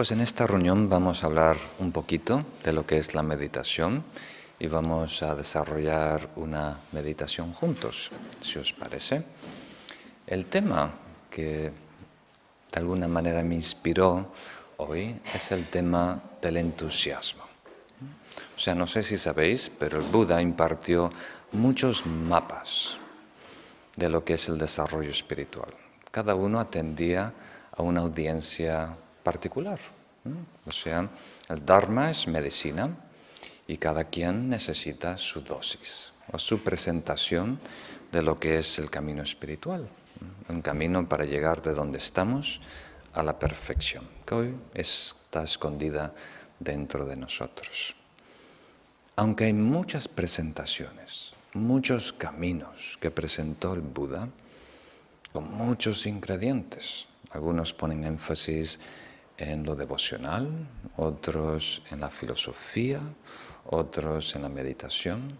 Pues en esta reunión vamos a hablar un poquito de lo que es la meditación y vamos a desarrollar una meditación juntos, si os parece. El tema que de alguna manera me inspiró hoy es el tema del entusiasmo. O sea, no sé si sabéis, pero el Buda impartió muchos mapas de lo que es el desarrollo espiritual. Cada uno atendía a una audiencia particular. O sea, el Dharma es medicina y cada quien necesita su dosis o su presentación de lo que es el camino espiritual, un camino para llegar de donde estamos a la perfección, que hoy está escondida dentro de nosotros. Aunque hay muchas presentaciones, muchos caminos que presentó el Buda, con muchos ingredientes, algunos ponen énfasis en lo devocional, otros en la filosofía, otros en la meditación.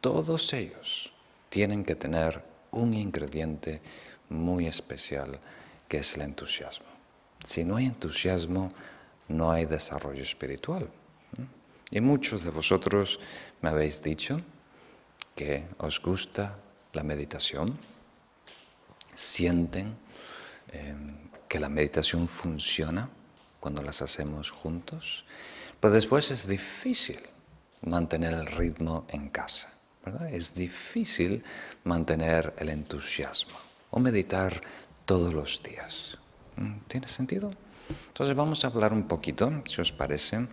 Todos ellos tienen que tener un ingrediente muy especial que es el entusiasmo. Si no hay entusiasmo, no hay desarrollo espiritual. Y muchos de vosotros me habéis dicho que os gusta la meditación, sienten em, que la meditación funciona cuando las hacemos juntos, pero después es difícil mantener el ritmo en casa. Es difícil mantener el entusiasmo o meditar todos los días. ¿Mm? ¿Tiene sentido? Entonces vamos a hablar un poquito, si os parece,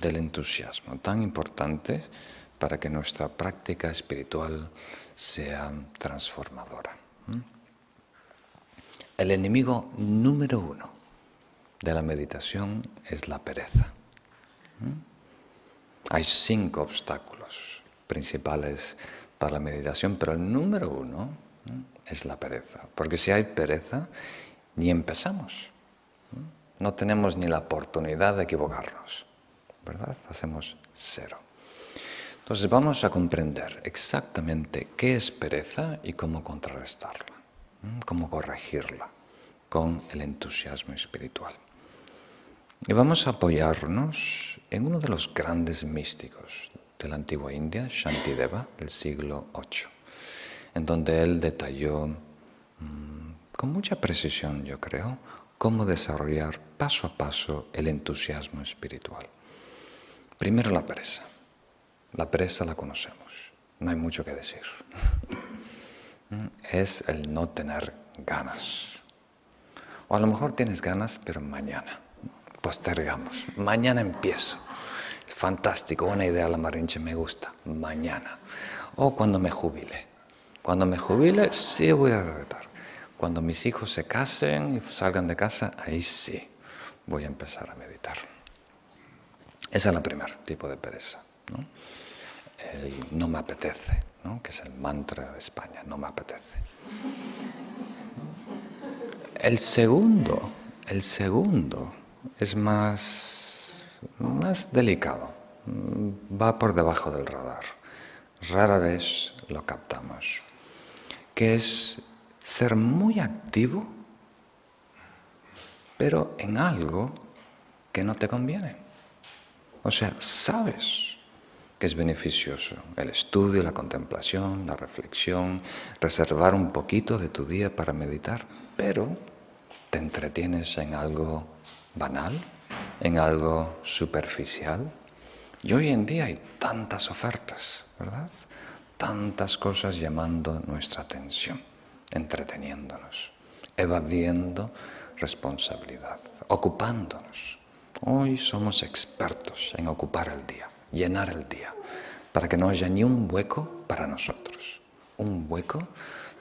del entusiasmo, tan importante para que nuestra práctica espiritual sea transformadora. El enemigo número uno de la meditación es la pereza. Hay cinco obstáculos principales para la meditación, pero el número uno es la pereza. Porque si hay pereza, ni empezamos. No tenemos ni la oportunidad de equivocarnos. ¿Verdad? Hacemos cero. Entonces vamos a comprender exactamente qué es pereza y cómo contrarrestarla, cómo corregirla con el entusiasmo espiritual. Y vamos a apoyarnos en uno de los grandes místicos de la antigua India, Shantideva, del siglo VIII, en donde él detalló mm, con mucha precisión, yo creo, cómo desarrollar paso a paso el entusiasmo espiritual. Primero la presa. La presa la conocemos, no hay mucho que decir. Es el no tener ganas. O a lo mejor tienes ganas, pero mañana. Postergamos. Mañana empiezo. Fantástico, una idea la marinche, me gusta. Mañana. O cuando me jubile. Cuando me jubile, sí voy a meditar. Cuando mis hijos se casen y salgan de casa, ahí sí voy a empezar a meditar. Ese es el primer tipo de pereza. ¿no? no me apetece, ¿no? que es el mantra de España, no me apetece. El segundo, el segundo es más, más delicado, va por debajo del radar, rara vez lo captamos, que es ser muy activo, pero en algo que no te conviene. O sea, sabes que es beneficioso el estudio, la contemplación, la reflexión, reservar un poquito de tu día para meditar, pero te entretienes en algo banal, en algo superficial. Y hoy en día hay tantas ofertas, ¿verdad? Tantas cosas llamando nuestra atención, entreteniéndonos, evadiendo responsabilidad, ocupándonos. Hoy somos expertos en ocupar el día, llenar el día, para que no haya ni un hueco para nosotros, un hueco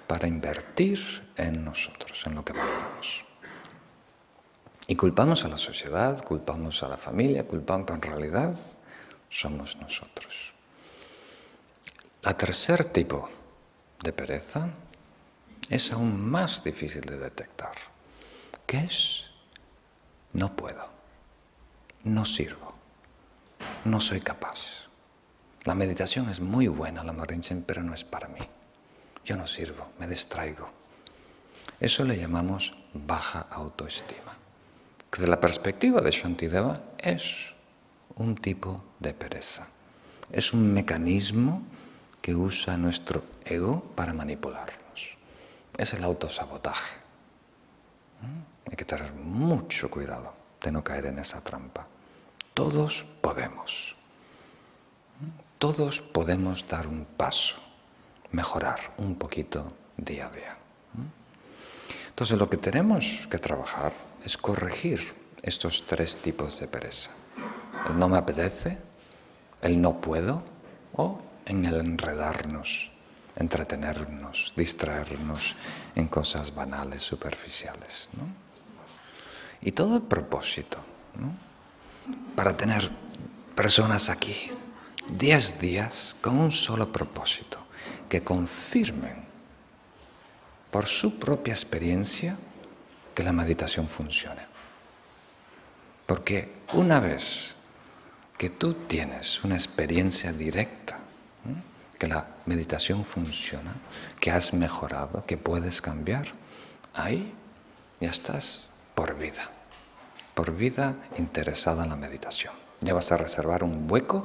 para invertir en nosotros, en lo que valoramos. Y culpamos a la sociedad, culpamos a la familia, culpamos, pero en realidad somos nosotros. La tercer tipo de pereza es aún más difícil de detectar, que es no puedo, no sirvo, no soy capaz. La meditación es muy buena, la Marinchen, pero no es para mí. Yo no sirvo, me distraigo. Eso le llamamos baja autoestima que de la perspectiva de Shantideva es un tipo de pereza. Es un mecanismo que usa nuestro ego para manipularnos. Es el autosabotaje. ¿Mm? Hay que tener mucho cuidado de no caer en esa trampa. Todos podemos. ¿Mm? Todos podemos dar un paso, mejorar un poquito día a día. ¿Mm? Entonces lo que tenemos que trabajar es corregir estos tres tipos de pereza. El no me apetece, el no puedo o en el enredarnos, entretenernos, distraernos en cosas banales, superficiales. Y todo el propósito, para tener personas aquí, diez días con un solo propósito, que confirmen por su propia experiencia que la meditación funcione. Porque una vez que tú tienes una experiencia directa, que la meditación funciona, que has mejorado, que puedes cambiar, ahí ya estás por vida, por vida interesada en la meditación. Ya vas a reservar un hueco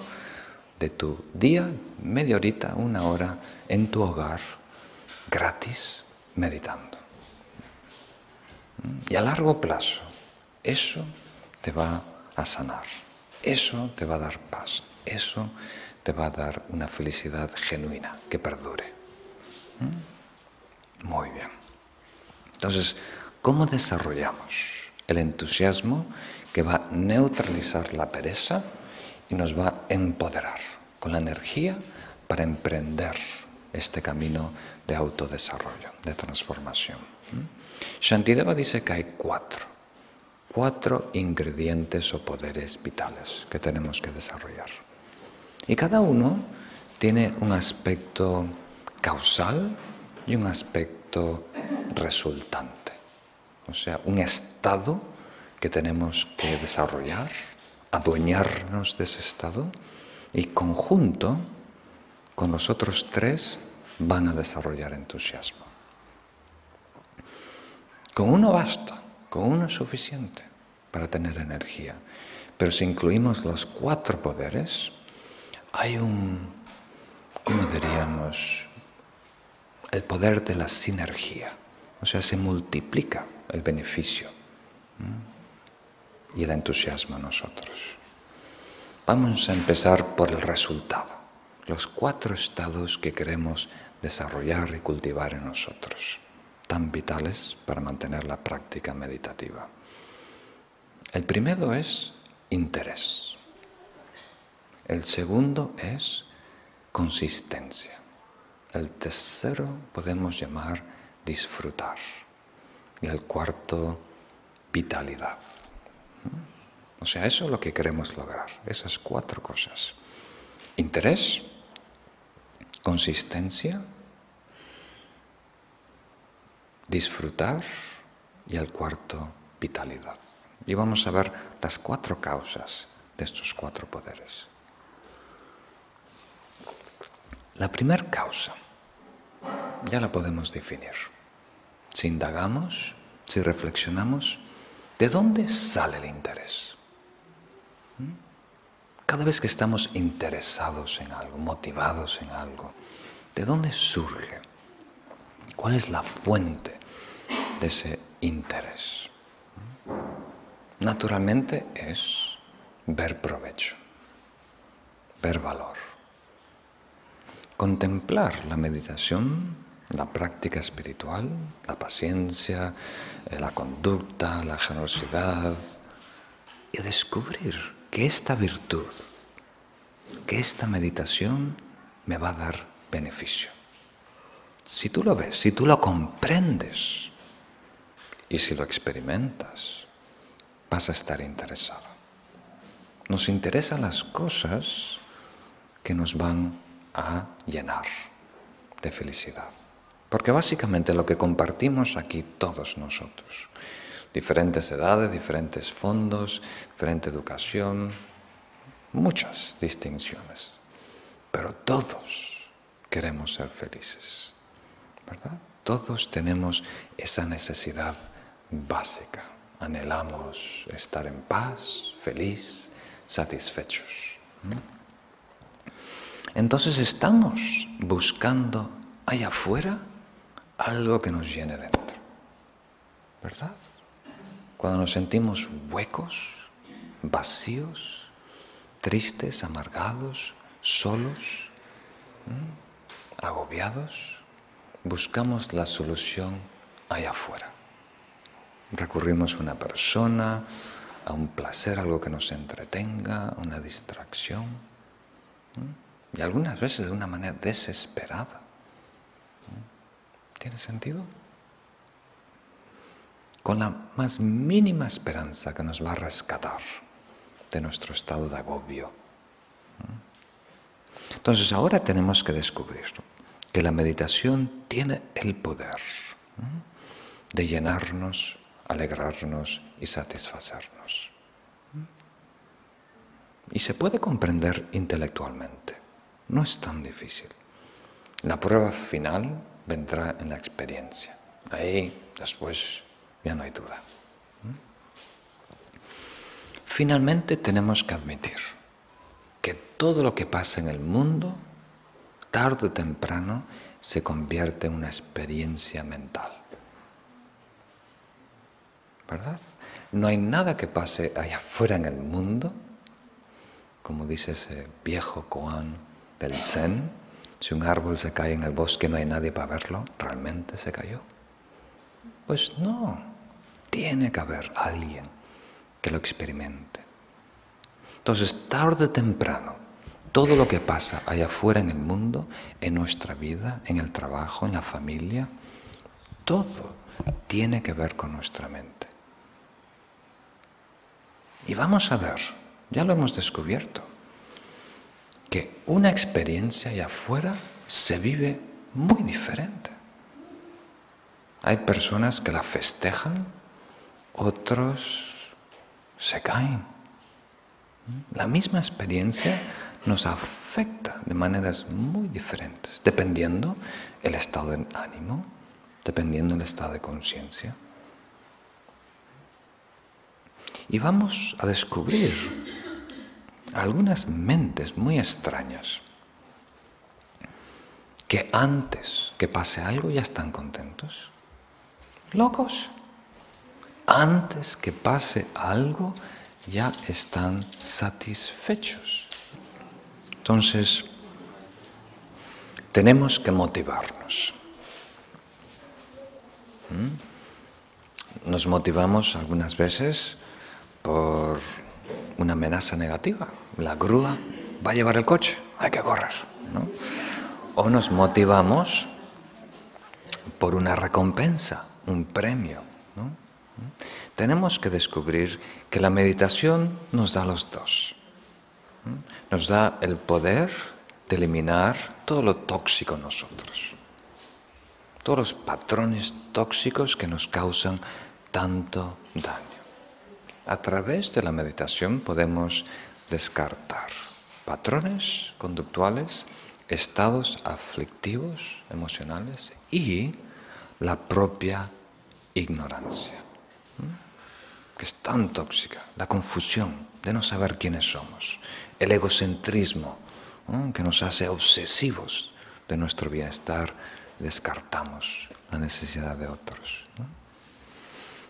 de tu día, media horita, una hora, en tu hogar, gratis, meditando. Y a largo plazo, eso te va a sanar. Eso te va a dar paz, eso te va a dar una felicidad genuina que perdure. ¿Mm? Muy bien. Entonces, ¿cómo desarrollamos el entusiasmo que va a neutralizar la pereza y nos va a empoderar con la energía para emprender este camino de autodesarrollo, de transformación? ¿Mm? Shantideva dice que hay cuatro cuatro ingredientes o poderes vitales que tenemos que desarrollar. Y cada uno tiene un aspecto causal y un aspecto resultante. O sea, un estado que tenemos que desarrollar, adueñarnos de ese estado y conjunto con los otros tres van a desarrollar entusiasmo. Con uno basta. Con uno es suficiente para tener energía. Pero si incluimos los cuatro poderes, hay un, ¿cómo diríamos? El poder de la sinergia. O sea, se multiplica el beneficio y el entusiasmo a nosotros. Vamos a empezar por el resultado, los cuatro estados que queremos desarrollar y cultivar en nosotros tan vitales para mantener la práctica meditativa. El primero es interés. El segundo es consistencia. El tercero podemos llamar disfrutar. Y el cuarto, vitalidad. O sea, eso es lo que queremos lograr, esas cuatro cosas. Interés, consistencia, disfrutar y el cuarto, vitalidad. Y vamos a ver las cuatro causas de estos cuatro poderes. La primera causa ya la podemos definir. Si indagamos, si reflexionamos, ¿de dónde sale el interés? ¿Mm? Cada vez que estamos interesados en algo, motivados en algo, ¿de dónde surge? ¿Cuál es la fuente de ese interés. Naturalmente es ver provecho, ver valor. Contemplar la meditación, la práctica espiritual, la paciencia, eh, la conducta, la generosidad y descubrir que esta virtud, que esta meditación me va a dar beneficio. Si tú lo ves, si tú lo comprendes, y si lo experimentas, vas a estar interesado. Nos interesan las cosas que nos van a llenar de felicidad. Porque básicamente lo que compartimos aquí todos nosotros, diferentes edades, diferentes fondos, diferente educación, muchas distinciones, pero todos queremos ser felices, ¿verdad? Todos tenemos esa necesidad básica. anhelamos estar en paz, feliz, satisfechos. Entonces estamos buscando allá afuera algo que nos llene dentro. ¿Verdad? Cuando nos sentimos huecos, vacíos, tristes, amargados, solos, agobiados, buscamos la solución allá afuera. Recurrimos a una persona, a un placer, algo que nos entretenga, a una distracción. Y algunas veces de una manera desesperada. ¿Tiene sentido? Con la más mínima esperanza que nos va a rescatar de nuestro estado de agobio. Entonces ahora tenemos que descubrir que la meditación tiene el poder de llenarnos, alegrarnos y satisfacernos. Y se puede comprender intelectualmente, no es tan difícil. La prueba final vendrá en la experiencia. Ahí después ya no hay duda. Finalmente tenemos que admitir que todo lo que pasa en el mundo, tarde o temprano, se convierte en una experiencia mental. ¿Verdad? No hay nada que pase allá afuera en el mundo, como dice ese viejo koan del Zen, si un árbol se cae en el bosque no hay nadie para verlo, ¿realmente se cayó? Pues no, tiene que haber alguien que lo experimente. Entonces, tarde o temprano, todo lo que pasa allá afuera en el mundo, en nuestra vida, en el trabajo, en la familia, todo tiene que ver con nuestra mente. Y vamos a ver, ya lo hemos descubierto, que una experiencia allá afuera se vive muy diferente. Hay personas que la festejan, otros se caen. La misma experiencia nos afecta de maneras muy diferentes, dependiendo el estado de ánimo, dependiendo el estado de conciencia. Y vamos a descubrir algunas mentes muy extrañas que antes que pase algo ya están contentos. Locos. Antes que pase algo ya están satisfechos. Entonces, tenemos que motivarnos. ¿Mm? Nos motivamos algunas veces por una amenaza negativa. La grúa va a llevar el coche, hay que correr. O nos motivamos por una recompensa, un premio. Tenemos que descubrir que la meditación nos da los dos. Nos da el poder de eliminar todo lo tóxico en nosotros, todos los patrones tóxicos que nos causan tanto daño. A través de la meditación podemos descartar patrones conductuales, estados aflictivos, emocionales y la propia ignorancia, que es tan tóxica, la confusión de no saber quiénes somos, el egocentrismo que nos hace obsesivos de nuestro bienestar, descartamos la necesidad de otros.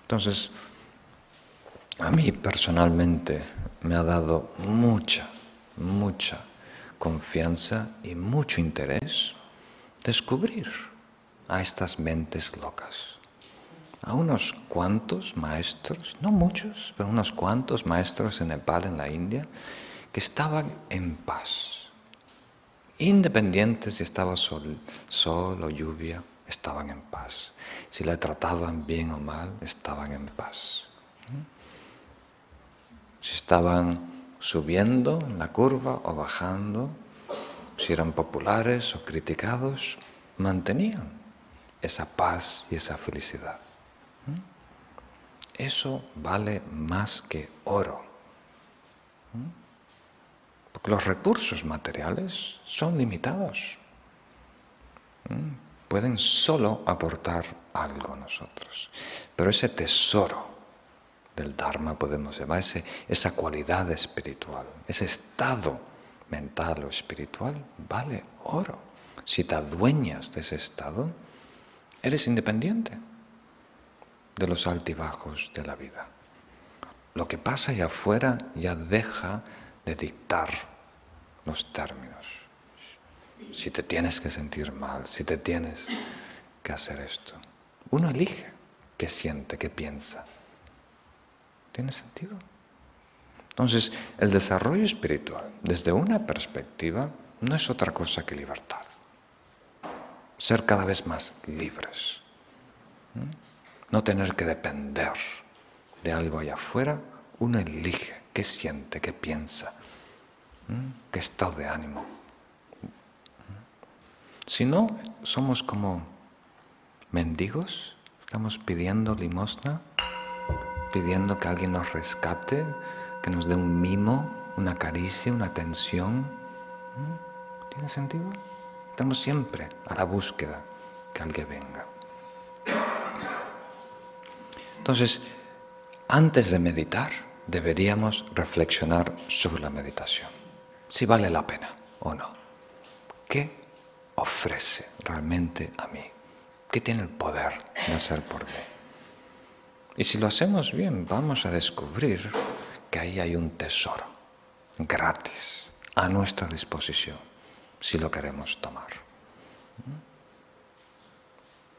Entonces, a mí personalmente me ha dado mucha, mucha confianza y mucho interés descubrir a estas mentes locas. A unos cuantos maestros, no muchos, pero unos cuantos maestros en Nepal, en la India, que estaban en paz. Independientes si estaba sol, sol o lluvia, estaban en paz. Si la trataban bien o mal, estaban en paz si estaban subiendo en la curva o bajando, si eran populares o criticados, mantenían esa paz y esa felicidad. Eso vale más que oro. ¿Mm? Porque los recursos materiales son limitados. ¿Mm? Pueden solo aportar algo a nosotros. Pero ese tesoro del Dharma, podemos llamar, esa cualidad espiritual, ese estado mental o espiritual, vale oro. Si te adueñas de ese estado, eres independiente de los altibajos de la vida. Lo que pasa allá afuera ya deja de dictar los términos. Si te tienes que sentir mal, si te tienes que hacer esto. Uno elige qué siente, qué piensa. ¿Tiene sentido? Entonces, el desarrollo espiritual, desde una perspectiva, no es otra cosa que libertad. Ser cada vez más libres. No tener que depender de algo allá afuera, uno elige qué siente, qué piensa, qué estado de ánimo. Si no, somos como mendigos, estamos pidiendo limosna, pidiendo que alguien nos rescate, que nos dé un mimo, una caricia, una atención. ¿Tiene sentido? Estamos siempre a la búsqueda que alguien venga. Entonces, antes de meditar, deberíamos reflexionar sobre la meditación. Si vale la pena o no. ¿Qué ofrece realmente a mí? ¿Qué tiene el poder de hacer por mí? Y si lo hacemos bien, vamos a descubrir que ahí hay un tesoro gratis a nuestra disposición, si lo queremos tomar.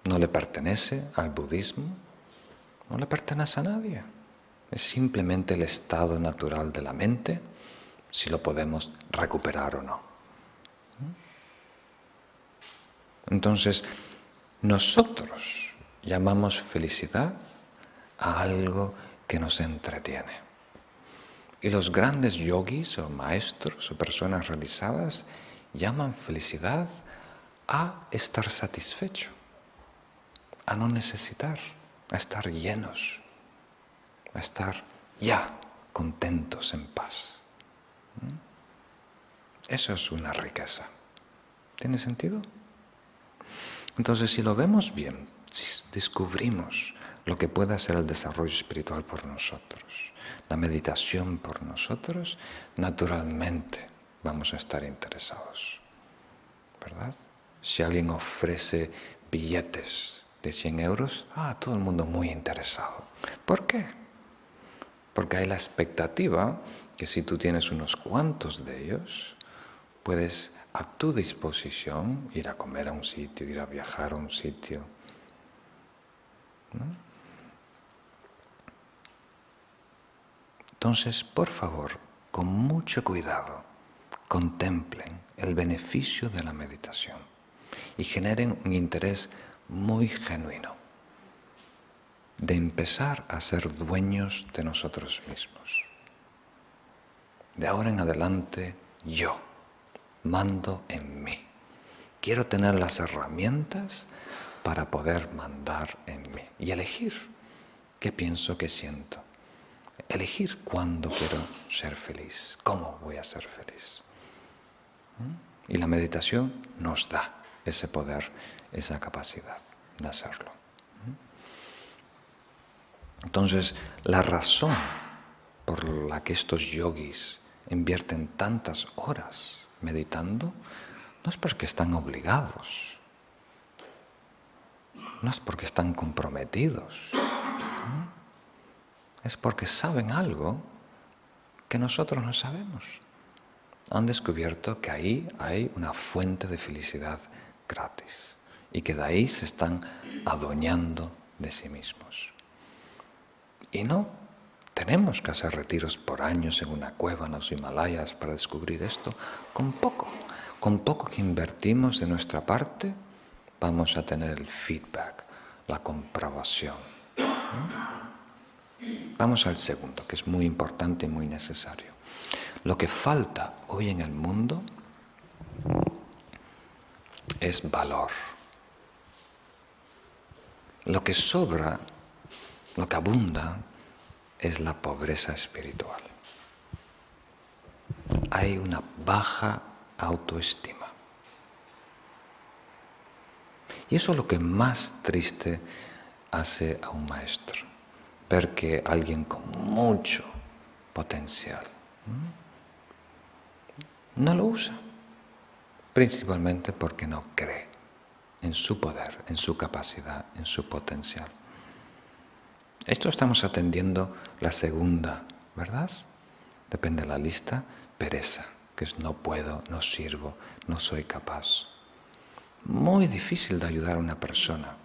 No le pertenece al budismo, no le pertenece a nadie. Es simplemente el estado natural de la mente, si lo podemos recuperar o no. Entonces, nosotros llamamos felicidad a algo que nos entretiene. Y los grandes yogis o maestros o personas realizadas llaman felicidad a estar satisfecho, a no necesitar a estar llenos, a estar ya contentos en paz. ¿Mm? Eso es una riqueza. ¿Tiene sentido? Entonces, si lo vemos bien, si descubrimos lo que puede ser el desarrollo espiritual por nosotros, la meditación por nosotros, naturalmente vamos a estar interesados. ¿Verdad? Si alguien ofrece billetes de 100 euros, ah, todo el mundo muy interesado. ¿Por qué? Porque hay la expectativa que si tú tienes unos cuantos de ellos, puedes a tu disposición ir a comer a un sitio, ir a viajar a un sitio. Entonces, por favor, con mucho cuidado, contemplen el beneficio de la meditación y generen un interés muy genuino de empezar a ser dueños de nosotros mismos. De ahora en adelante yo mando en mí. Quiero tener las herramientas para poder mandar en mí y elegir qué pienso, qué siento. Elegir cuándo quiero ser feliz, cómo voy a ser feliz. ¿Mm? Y la meditación nos da ese poder esa capacidad de hacerlo. Entonces, la razón por la que estos yogis invierten tantas horas meditando no es porque están obligados, no es porque están comprometidos, es porque saben algo que nosotros no sabemos. Han descubierto que ahí hay una fuente de felicidad gratis y que de ahí se están adueñando de sí mismos. Y no tenemos que hacer retiros por años en una cueva en los Himalayas para descubrir esto. Con poco, con poco que invertimos de nuestra parte, vamos a tener el feedback, la comprobación. Vamos al segundo, que es muy importante y muy necesario. Lo que falta hoy en el mundo es valor. Lo que sobra, lo que abunda, es la pobreza espiritual. Hay una baja autoestima. Y eso es lo que más triste hace a un maestro. porque alguien con mucho potencial no lo usa, principalmente porque no cree en su poder, en su capacidad, en su potencial. Esto estamos atendiendo la segunda, ¿verdad? Depende de la lista, pereza, que es no puedo, no sirvo, no soy capaz. Muy difícil de ayudar a una persona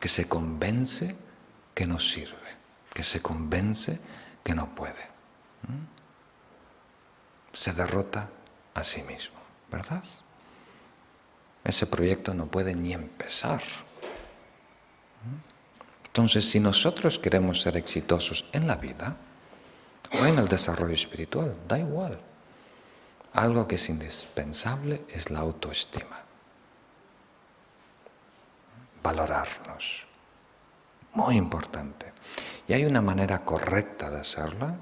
que se convence que no sirve, que se convence que no puede. Se derrota a sí mismo, ¿verdad? Ese proyecto no puede ni empezar. Entonces, si nosotros queremos ser exitosos en la vida o en el desarrollo espiritual, da igual. Algo que es indispensable es la autoestima. Valorarnos. Muy importante. Y hay una manera correcta de hacerla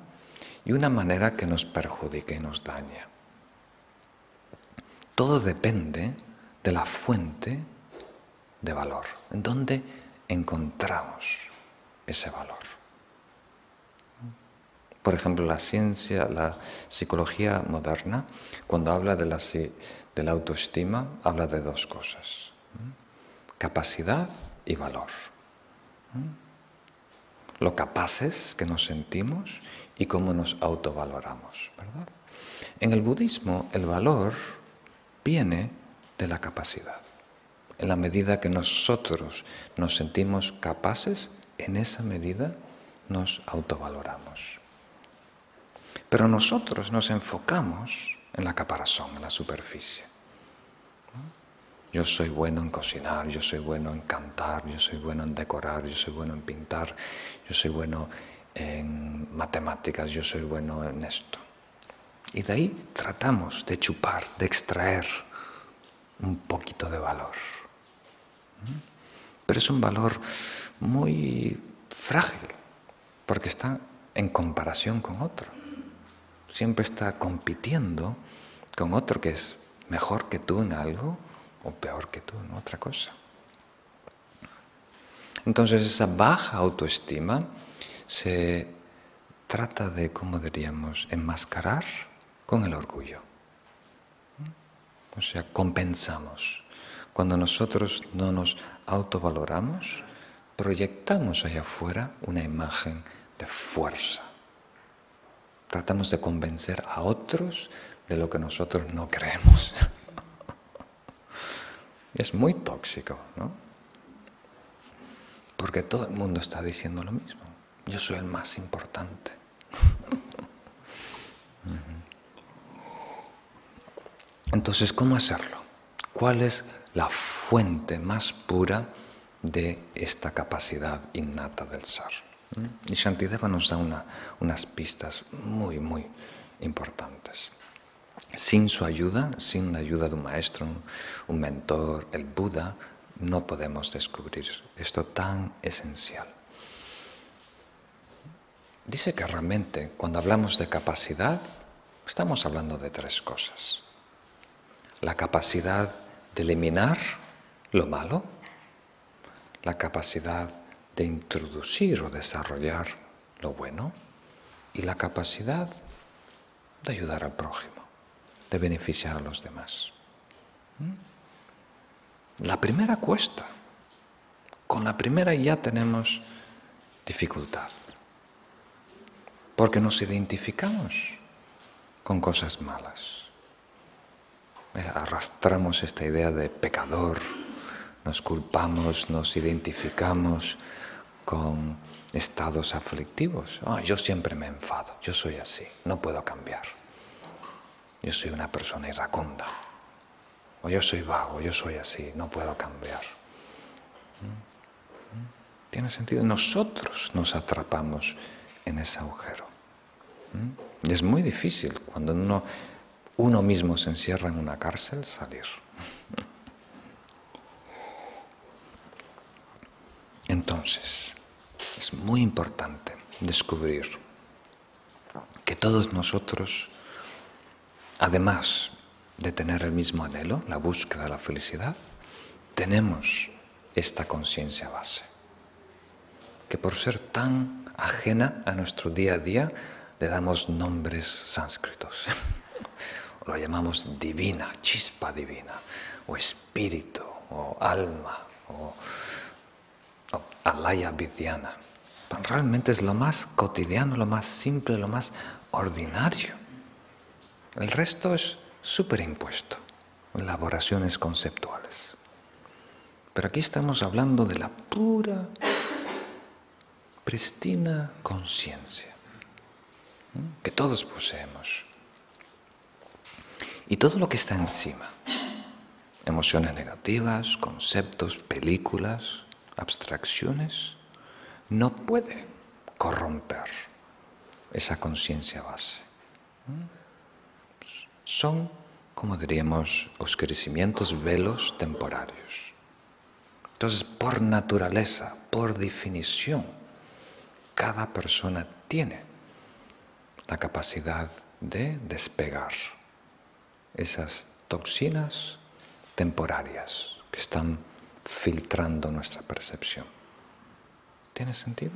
y una manera que nos perjudique y nos daña. Todo depende de la fuente de valor, en donde encontramos ese valor. Por ejemplo, la ciencia, la psicología moderna, cuando habla de la, de la autoestima, habla de dos cosas, capacidad y valor. Lo capaces que nos sentimos y cómo nos autovaloramos, ¿verdad? En el budismo, el valor viene de la capacidad. En la medida que nosotros nos sentimos capaces, en esa medida nos autovaloramos. Pero nosotros nos enfocamos en la caparazón, en la superficie. Yo soy bueno en cocinar, yo soy bueno en cantar, yo soy bueno en decorar, yo soy bueno en pintar, yo soy bueno en matemáticas, yo soy bueno en esto. Y de ahí tratamos de chupar, de extraer un poquito de valor. Pero es un valor muy frágil, porque está en comparación con otro. Siempre está compitiendo con otro que es mejor que tú en algo o peor que tú en otra cosa. Entonces esa baja autoestima se trata de, ¿cómo diríamos?, enmascarar con el orgullo. O sea, compensamos. Cuando nosotros no nos autovaloramos, proyectamos allá afuera una imagen de fuerza. Tratamos de convencer a otros de lo que nosotros no creemos. es muy tóxico, ¿no? Porque todo el mundo está diciendo lo mismo. Yo soy el más importante. Entonces, ¿cómo hacerlo? ¿Cuál es la fuente más pura de esta capacidad innata del ser? ¿Mm? Y Shantideva nos da unas pistas muy, muy importantes. Sin su ayuda, sin la ayuda de un maestro, un mentor, el Buda, no podemos descubrir esto tan esencial. Dice que realmente cuando hablamos de capacidad, estamos hablando de tres cosas la capacidad de eliminar lo malo, la capacidad de introducir o desarrollar lo bueno y la capacidad de ayudar al prójimo, de beneficiar a los demás. ¿Mm? La primera cuesta. Con la primera ya tenemos dificultad, porque nos identificamos con cosas malas arrastramos esta idea de pecador, nos culpamos, nos identificamos con estados aflictivos. Ah, yo siempre me enfado, yo soy así, no puedo cambiar. Yo soy una persona iracunda. O yo soy vago, yo soy así, no puedo cambiar. ¿Mm? ¿Mm? ¿Tiene sentido? Nosotros nos atrapamos en ese agujero. ¿Mm? Y es muy difícil cuando uno uno mismo se encierra en una cárcel, salir. Entonces, es muy importante descubrir que todos nosotros, además de tener el mismo anhelo, la búsqueda de la felicidad, tenemos esta conciencia base, que por ser tan ajena a nuestro día a día le damos nombres sánscritos. Lo llamamos divina, chispa divina, o espíritu, o alma, o, alaya vidiana. Realmente es lo más cotidiano, lo más simple, lo más ordinario. El resto es superimpuesto, elaboraciones conceptuales. Pero aquí estamos hablando de la pura, pristina conciencia que todos poseemos. Y todo lo que está encima, emociones negativas, conceptos, películas, abstracciones, no puede corromper esa conciencia base. Son, como diríamos, los crecimientos velos temporarios. Entonces, por naturaleza, por definición, cada persona tiene la capacidad de despegar esas toxinas temporarias que están filtrando nuestra percepción. ¿Tiene sentido?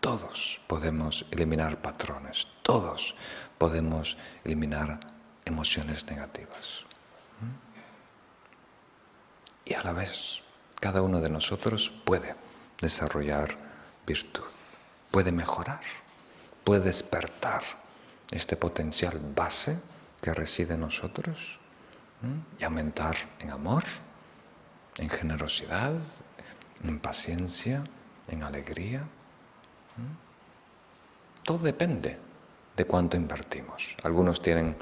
Todos podemos eliminar patrones, todos podemos eliminar emociones negativas. Y a la vez, cada uno de nosotros puede desarrollar virtud, puede mejorar, puede despertar este potencial base que reside en nosotros y aumentar en amor, en generosidad, en paciencia, en alegría. Todo depende de cuánto invertimos. Algunos tienen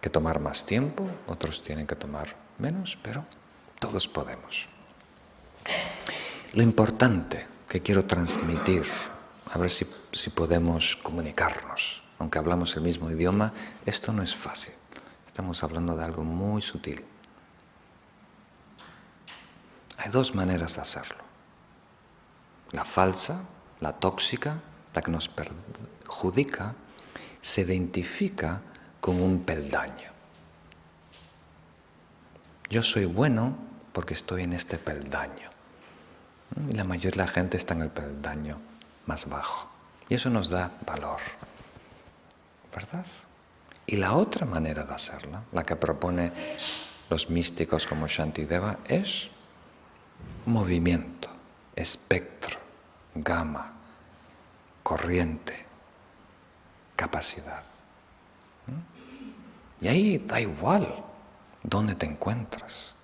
que tomar más tiempo, otros tienen que tomar menos, pero todos podemos. Lo importante que quiero transmitir, a ver si, si podemos comunicarnos, aunque hablamos el mismo idioma, esto no es fácil. Estamos hablando de algo muy sutil. Hay dos maneras de hacerlo. La falsa, la tóxica, la que nos perjudica, se identifica con un peldaño. Yo soy bueno porque estoy en este peldaño. Y la mayoría de la gente está en el peldaño más bajo. Y eso nos da valor. ¿Verdad? Y la otra manera de hacerla, la que propone los místicos como Shantideva, es movimiento, espectro, gama, corriente, capacidad. ¿Mm? Y ahí da igual dónde te encuentras.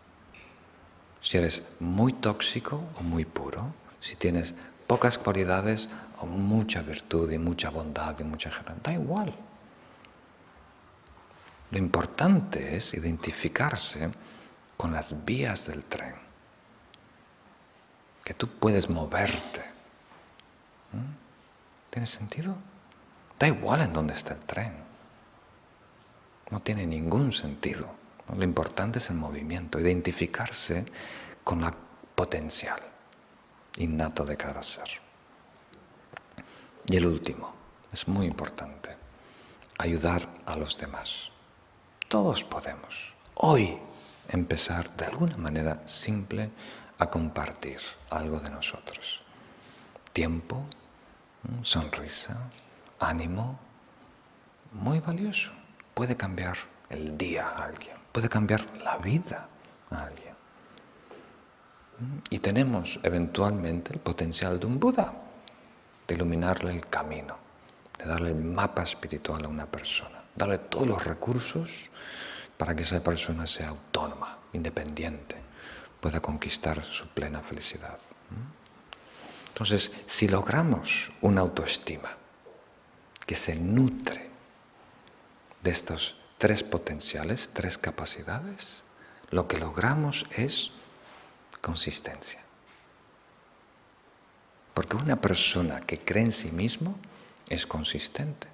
Si eres muy tóxico o muy puro, si tienes pocas cualidades o mucha virtud y mucha bondad y mucha generosidad, da igual. Lo importante es identificarse con las vías del tren, que tú puedes moverte. ¿Mm? ¿Tiene sentido? Da igual en dónde está el tren. No tiene ningún sentido. Lo importante es el movimiento, identificarse con la potencial innato de cada ser. Y el último, es muy importante, ayudar a los demás. Todos podemos hoy empezar de alguna manera simple a compartir algo de nosotros. Tiempo, sonrisa, ánimo, muy valioso. Puede cambiar el día a alguien, puede cambiar la vida a alguien. Y tenemos eventualmente el potencial de un Buda, de iluminarle el camino, de darle el mapa espiritual a una persona darle todos los recursos para que esa persona sea autónoma, independiente, pueda conquistar su plena felicidad. Entonces, si logramos una autoestima que se nutre de estos tres potenciales, tres capacidades, lo que logramos es consistencia. Porque una persona que cree en sí mismo es consistente.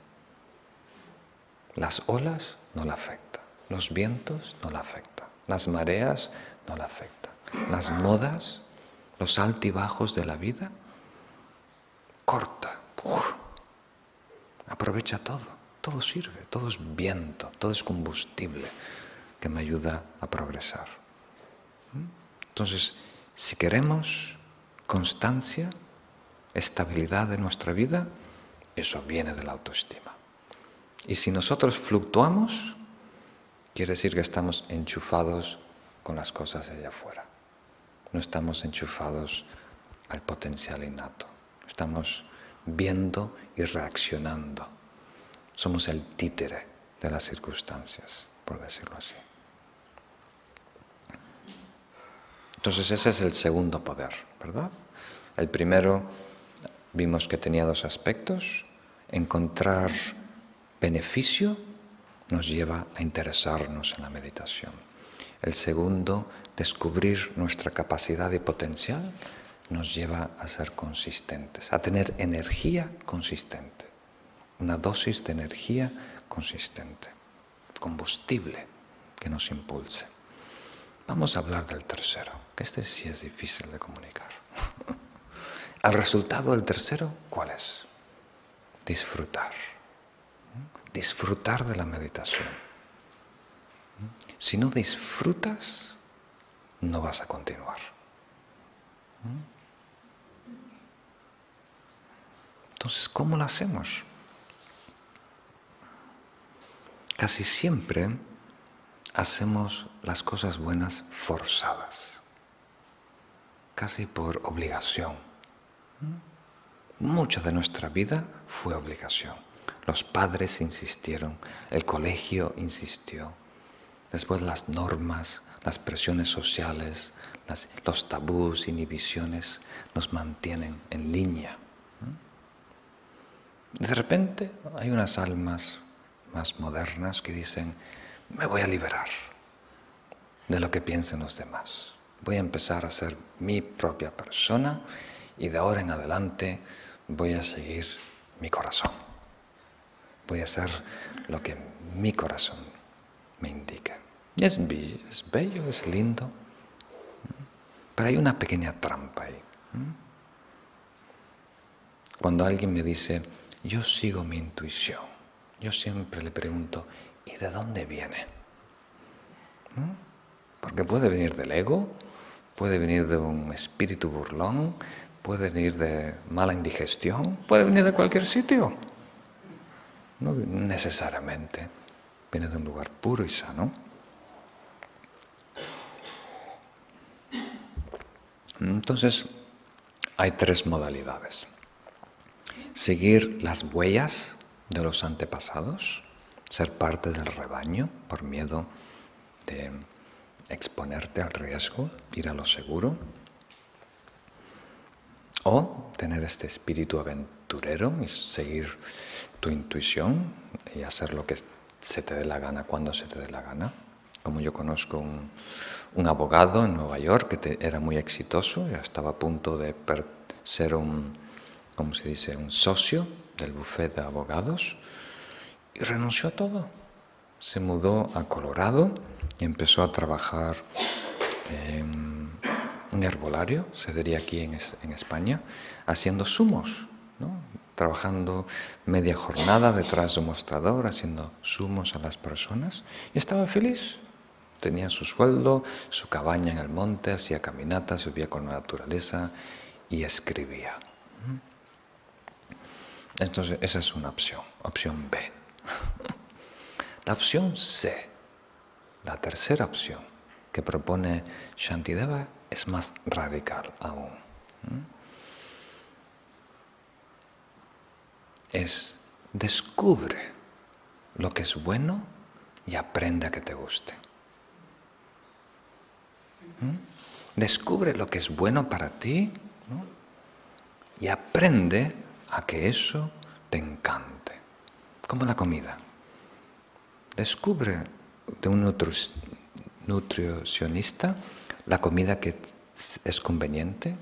Las olas no la afectan, los vientos no la afectan, las mareas no la afectan, las modas, los altibajos de la vida, corta, aprovecha todo, todo sirve, todo es viento, todo es combustible que me ayuda a progresar. ¿Mm? Entonces, si queremos constancia, estabilidad de nuestra vida, eso viene de la autoestima. Y si nosotros fluctuamos, quiere decir que estamos enchufados con las cosas allá afuera. No estamos enchufados al potencial innato. Estamos viendo y reaccionando. Somos el títere de las circunstancias, por decirlo así. Entonces ese es el segundo poder, ¿verdad? El primero vimos que tenía dos aspectos. Encontrar beneficio nos lleva a interesarnos en la meditación. El segundo, descubrir nuestra capacidad y potencial, nos lleva a ser consistentes, a tener energía consistente, una dosis de energía consistente, combustible que nos impulse. Vamos a hablar del tercero, que este sí es difícil de comunicar. El resultado del tercero, ¿cuál es? Disfrutar. Disfrutar de la meditación. Si no disfrutas, no vas a continuar. Entonces, ¿cómo lo hacemos? Casi siempre hacemos las cosas buenas forzadas, casi por obligación. Mucha de nuestra vida fue obligación. Los padres insistieron, el colegio insistió, después las normas, las presiones sociales, los tabús, inhibiciones nos mantienen en línea. De repente hay unas almas más modernas que dicen, me voy a liberar de lo que piensen los demás. Voy a empezar a ser mi propia persona y de ahora en adelante voy a seguir mi corazón. Voy a hacer lo que mi corazón me indique. Y es, es bello, es lindo, pero hay una pequeña trampa ahí. Cuando alguien me dice, yo sigo mi intuición, yo siempre le pregunto, ¿y de dónde viene? Porque puede venir del ego, puede venir de un espíritu burlón, puede venir de mala indigestión, puede venir de cualquier sitio. No necesariamente viene de un lugar puro y sano. Entonces, hay tres modalidades. Seguir las huellas de los antepasados, ser parte del rebaño por miedo de exponerte al riesgo, ir a lo seguro, o tener este espíritu aventurero y seguir tu intuición y hacer lo que se te dé la gana cuando se te dé la gana. Como yo conozco un, abogado en Nueva York que era muy exitoso, ya estaba a punto de ser un, ¿cómo se dice?, un socio del bufete de abogados y renunció a todo. Se mudó a Colorado y empezó a trabajar un herbolario, se diría aquí en, España, haciendo zumos, trabajando media jornada detrás de un mostrador, haciendo zumos a las personas, y estaba feliz. Tenía su sueldo, su cabaña en el monte, hacía caminatas, vivía con la naturaleza y escribía. Entonces, esa es una opción, opción B. La opción C, la tercera opción que propone Shantideva es más radical aún. Es descubre lo que es bueno y aprende a que te guste. Descubre lo que es bueno para ti y aprende a que eso te encante. Como la comida. Descubre de un nutricionista la comida que es conveniente,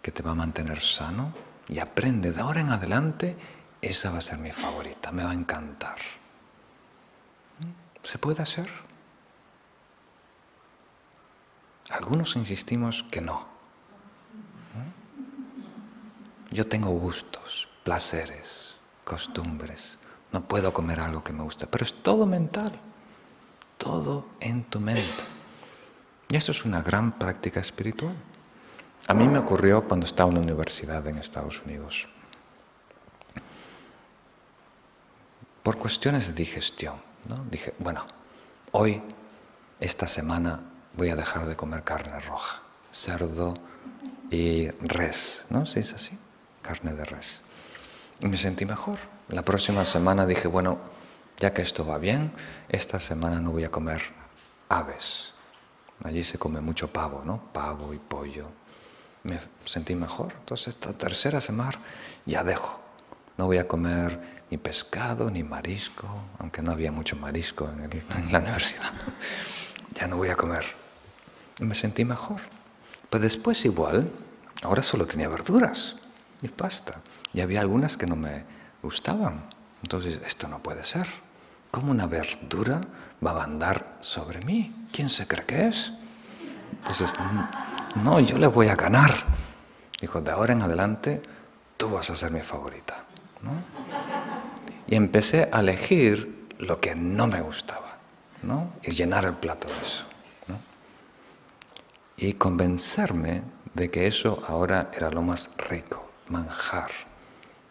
que te va a mantener sano y aprende de ahora en adelante, esa va a ser mi favorita, me va a encantar. ¿Se puede hacer? Algunos insistimos que no. Yo tengo gustos, placeres, costumbres. No puedo comer algo que me gusta, pero es todo mental, todo en tu mente. Y esto es una gran práctica espiritual. A mí me ocurrió cuando estaba en la universidad en Estados Unidos. Por cuestiones de digestión, ¿no? Dije, bueno, hoy, esta semana, voy a dejar de comer carne roja, cerdo y res, ¿no? ¿Sí es así? Carne de res. Y me sentí mejor. La próxima semana dije, bueno, ya que esto va bien, esta semana no voy a comer aves. Allí se come mucho pavo, ¿no? Pavo y pollo. Me sentí mejor. Entonces, esta tercera semana ya dejo. No voy a comer ni pescado ni marisco, aunque no había mucho marisco en, la universidad. ya no voy a comer. Y me sentí mejor. Pero después igual, ahora solo tenía verduras y pasta. Y había algunas que no me gustaban. Entonces, esto no puede ser. ¿Cómo una verdura va a andar sobre mí? ¿Quién se cree que es? Entonces, no, yo le voy a ganar. Dijo, de ahora en adelante, tú vas a ser mi favorita. Y empecé a elegir lo que no me gustaba ¿no? y llenar el plato de eso. Y convencerme de que eso ahora era lo más rico, manjar,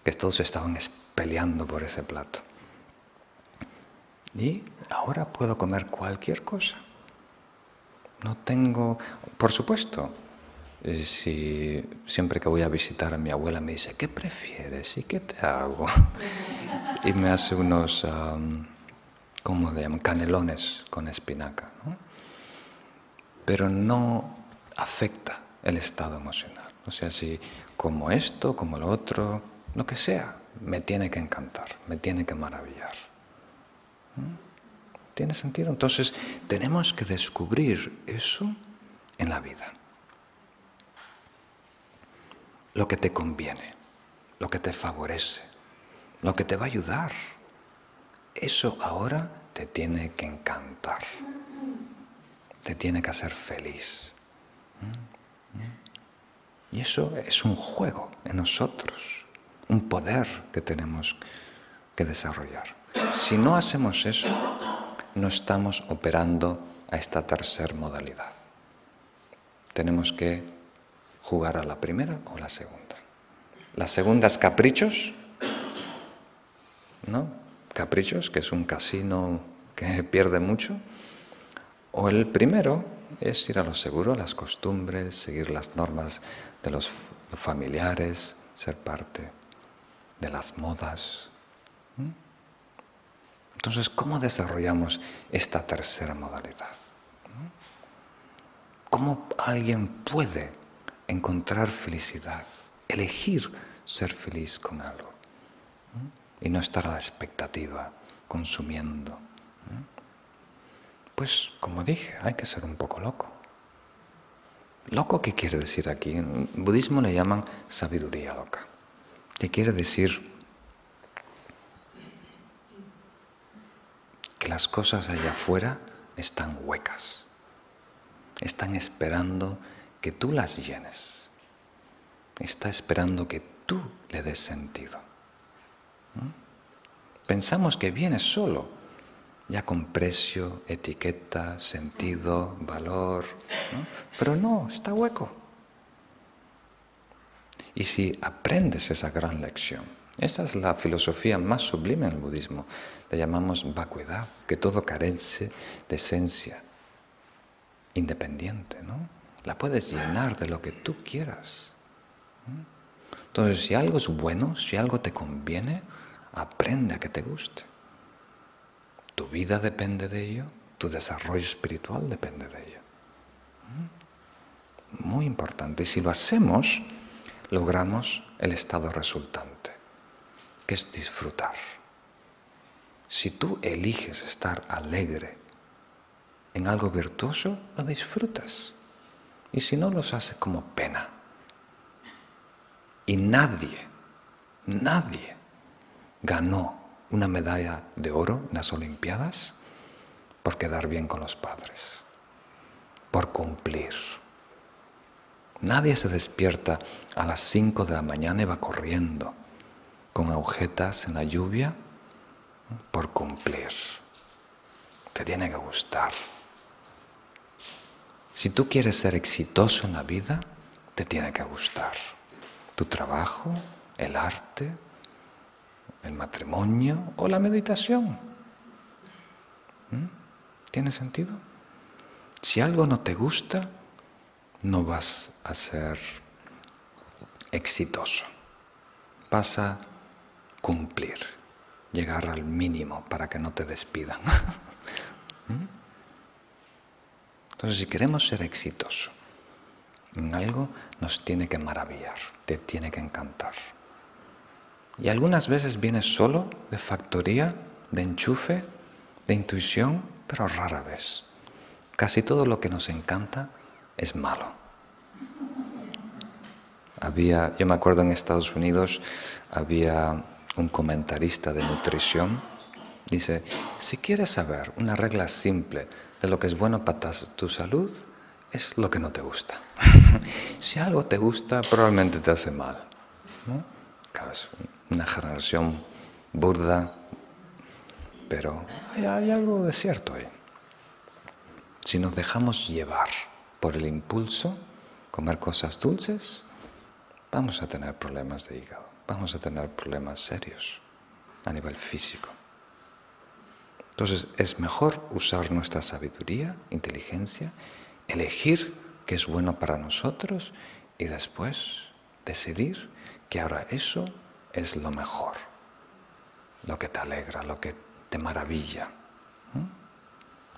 que todos estaban peleando por ese plato. Y ahora puedo comer cualquier cosa. No tengo, por supuesto, si siempre que voy a visitar a mi abuela me dice, ¿qué prefieres y qué te hago? y me hace unos, ¿cómo le llaman? Canelones con espinaca. Pero no afecta el estado emocional. O sea, si como esto, como lo otro, lo que sea, me tiene que encantar, me tiene que maravillar. ¿Tiene sentido? Entonces, tenemos que descubrir eso en la vida. Lo que te conviene, lo que te favorece, lo que te va a ayudar. Eso ahora te tiene que encantar, te tiene que hacer feliz. ¿Mm? ¿Mm? Y eso es un juego en nosotros un poder que tenemos que desarrollar. Si no hacemos eso, no estamos operando a esta tercera modalidad. Tenemos que jugar a la primera o la segunda. La segunda es caprichos, ¿no? Caprichos, que es un casino que pierde mucho. O el primero es ir a lo seguro, las costumbres, seguir las normas de los familiares, ser parte de las modas. Entonces, ¿cómo desarrollamos esta tercera modalidad? ¿Cómo alguien puede encontrar felicidad, elegir ser feliz con algo y no estar a la expectativa, consumiendo? Pues, como dije, hay que ser un poco loco. ¿Loco qué quiere decir aquí? En budismo le llaman sabiduría loca. ¿Qué quiere decir? Que las cosas allá afuera están huecas, están esperando que tú las llenes, está esperando que tú le des sentido. Pensamos que viene solo, ya con precio, etiqueta, sentido, valor, pero no, está hueco. Y si aprendes esa gran lección, esa es la filosofía más sublime en el budismo, le llamamos vacuidad, que todo carece de esencia independiente, ¿no? La puedes llenar de lo que tú quieras. Entonces, si algo es bueno, si algo te conviene, aprende a que te guste. Tu vida depende de ello, tu desarrollo espiritual depende de ello. Muy importante. Y si lo hacemos, logramos el estado resultante, que es disfrutar. Si tú eliges estar alegre en algo virtuoso, lo disfrutas. Y si no, los haces como pena. Y nadie, nadie ganó una medalla de oro en las Olimpiadas por quedar bien con los padres, por cumplir Nadie se despierta a las 5 de la mañana y va corriendo con agujetas en la lluvia por cumplir. Te tiene que gustar. Si tú quieres ser exitoso en la vida, te tiene que gustar. Tu trabajo, el arte, el matrimonio o la meditación. ¿Mm? ¿Tiene sentido? Si algo no te gusta, no vas a ser exitoso. Vas a cumplir, llegar al mínimo para que no te despidan. Entonces, si queremos ser exitosos en algo, nos tiene que maravillar, te tiene que encantar. Y algunas veces viene solo de factoría, de enchufe, de intuición, pero rara vez. Casi todo lo que nos encanta es malo. Había, yo me acuerdo en Estados Unidos, había un comentarista de nutrición, dice, si quieres saber una regla simple de lo que es bueno para tu salud, es lo que no te gusta. si algo te gusta, probablemente te hace mal. Claro, es una generación burda, pero hay, hay algo de cierto ahí. Si nos dejamos llevar por el impulso, comer cosas dulces, vamos a tener problemas de hígado, vamos a tener problemas serios a nivel físico. Entonces es mejor usar nuestra sabiduría, inteligencia, elegir qué es bueno para nosotros y después decidir que ahora eso es lo mejor, lo que te alegra, lo que te maravilla.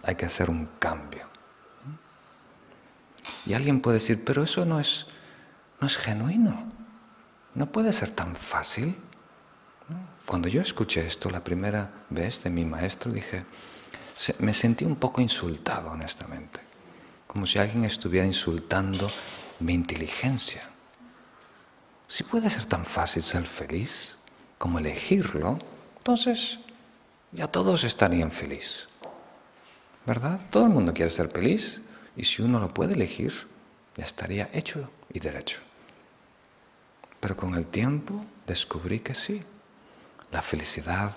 Hay que hacer un cambio. Y alguien puede decir, pero eso no es, no es genuino, no puede ser tan fácil. Cuando yo escuché esto la primera vez de mi maestro, dije, me sentí un poco insultado, honestamente, como si alguien estuviera insultando mi inteligencia. Si puede ser tan fácil ser feliz como elegirlo, entonces ya todos estarían felices. ¿Verdad? Todo el mundo quiere ser feliz y si uno lo puede elegir, ya estaría hecho y derecho. Pero con el tiempo descubrí que sí, la felicidad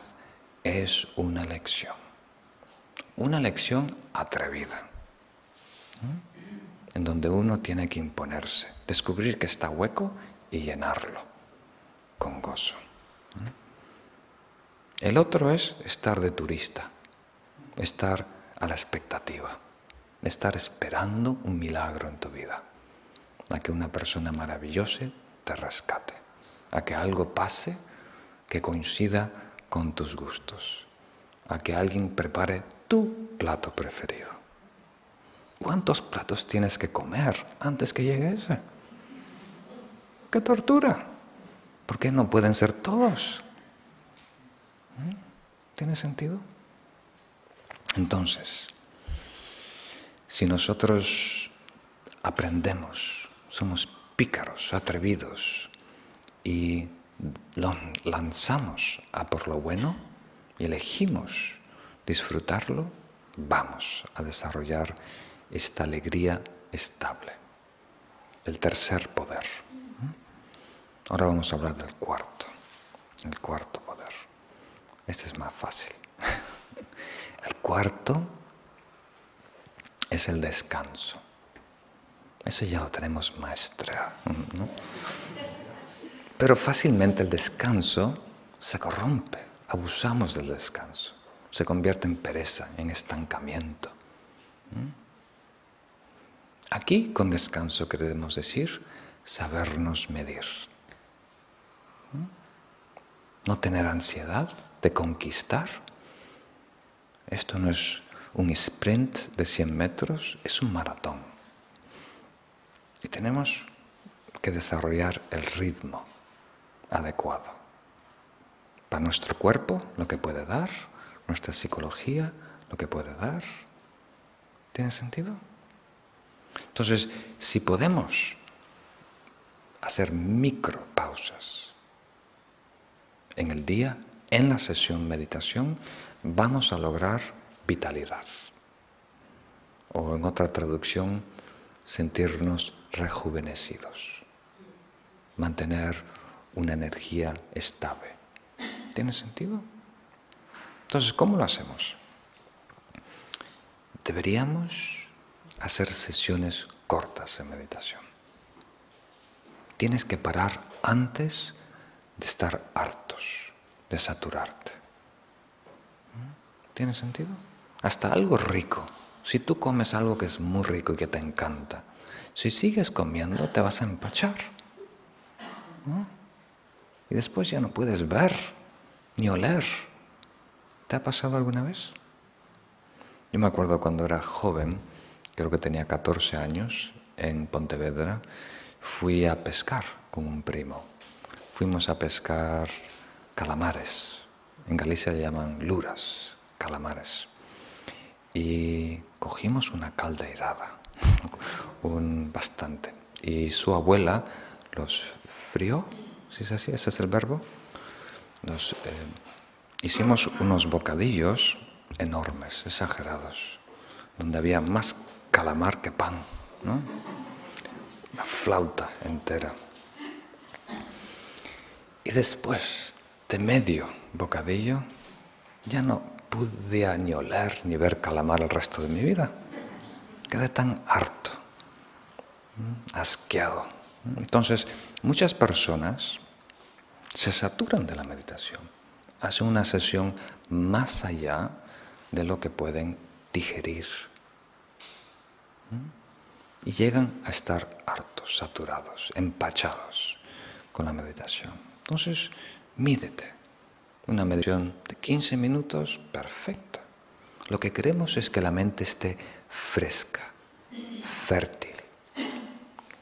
es una lección, una lección atrevida, en donde uno tiene que imponerse, descubrir que está hueco y llenarlo con gozo. El otro es estar de turista, estar a la expectativa, estar esperando un milagro en tu vida, a que una persona maravillosa te rescate, a que algo pase que coincida con tus gustos, a que alguien prepare tu plato preferido. ¿Cuántos platos tienes que comer antes que llegue ese? ¡Qué tortura! ¿Por qué no pueden ser todos? ¿Mm? ¿Tiene sentido? Entonces, si nosotros aprendemos, somos pícaros, atrevidos y lanzamos a por lo bueno y elegimos disfrutarlo, vamos a desarrollar esta alegría estable. El tercer poder. Ahora vamos a hablar del cuarto, el cuarto poder. Este es más fácil. El cuarto es el descanso. Ese ya lo tenemos maestra. Pero fácilmente el descanso se corrompe, abusamos del descanso, se convierte en pereza, en estancamiento. Aquí con descanso queremos decir sabernos medir. No tener ansiedad de conquistar. Esto no es un sprint de 100 metros, es un maratón. Y tenemos que desarrollar el ritmo adecuado para nuestro cuerpo, lo que puede dar, nuestra psicología, lo que puede dar. ¿Tiene sentido? Entonces, si podemos hacer micropausas en el día, en la sesión meditación, vamos a lograr vitalidad. O en otra traducción, sentirnos rejuvenecidos. Mantener una energía estable. ¿Tiene sentido? Entonces, ¿cómo lo hacemos? Deberíamos hacer sesiones cortas de meditación. tienes que parar antes de estar hartos, de saturarte. ¿Mm? ¿Tiene sentido? Hasta algo rico. Si tú comes algo que es muy rico y que te encanta, si sigues comiendo te vas a empachar. Y después ya no puedes ver ni oler. ¿Te ha pasado alguna vez? Yo me acuerdo cuando era joven, creo que tenía 14 años, en Pontevedra, fui a pescar con un primo. Fuimos a pescar calamares. En Galicia le llaman luras, calamares. Y cogimos una caldeirada, un bastante. Y su abuela los frió, si es así, ese es el verbo. Nos, eh, hicimos unos bocadillos enormes, exagerados, donde había más calamar que pan, ¿no? Una flauta entera. Y después de medio bocadillo, ya no pude ni oler ni ver calamar el resto de mi vida. Quedé tan harto, asqueado. Entonces, muchas personas se saturan de la meditación, hacen una sesión más allá de lo que pueden digerir. Y llegan a estar hartos, saturados, empachados con la meditación. Entonces, mídete. Una meditación de 15 minutos, perfecta. Lo que queremos es que la mente esté fresca, fértil,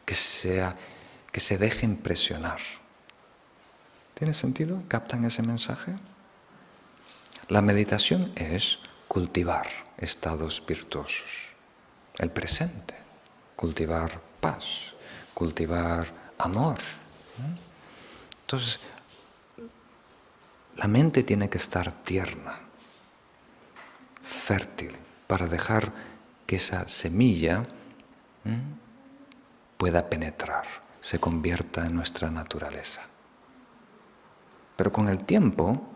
que, sea, que se deje impresionar. ¿Tiene sentido? ¿Captan ese mensaje? La meditación es cultivar estados virtuosos, el presente, cultivar paz, cultivar amor. Entonces, la mente tiene que estar tierna, fértil, para dejar que esa semilla pueda penetrar, se convierta en nuestra naturaleza. Pero con el tiempo,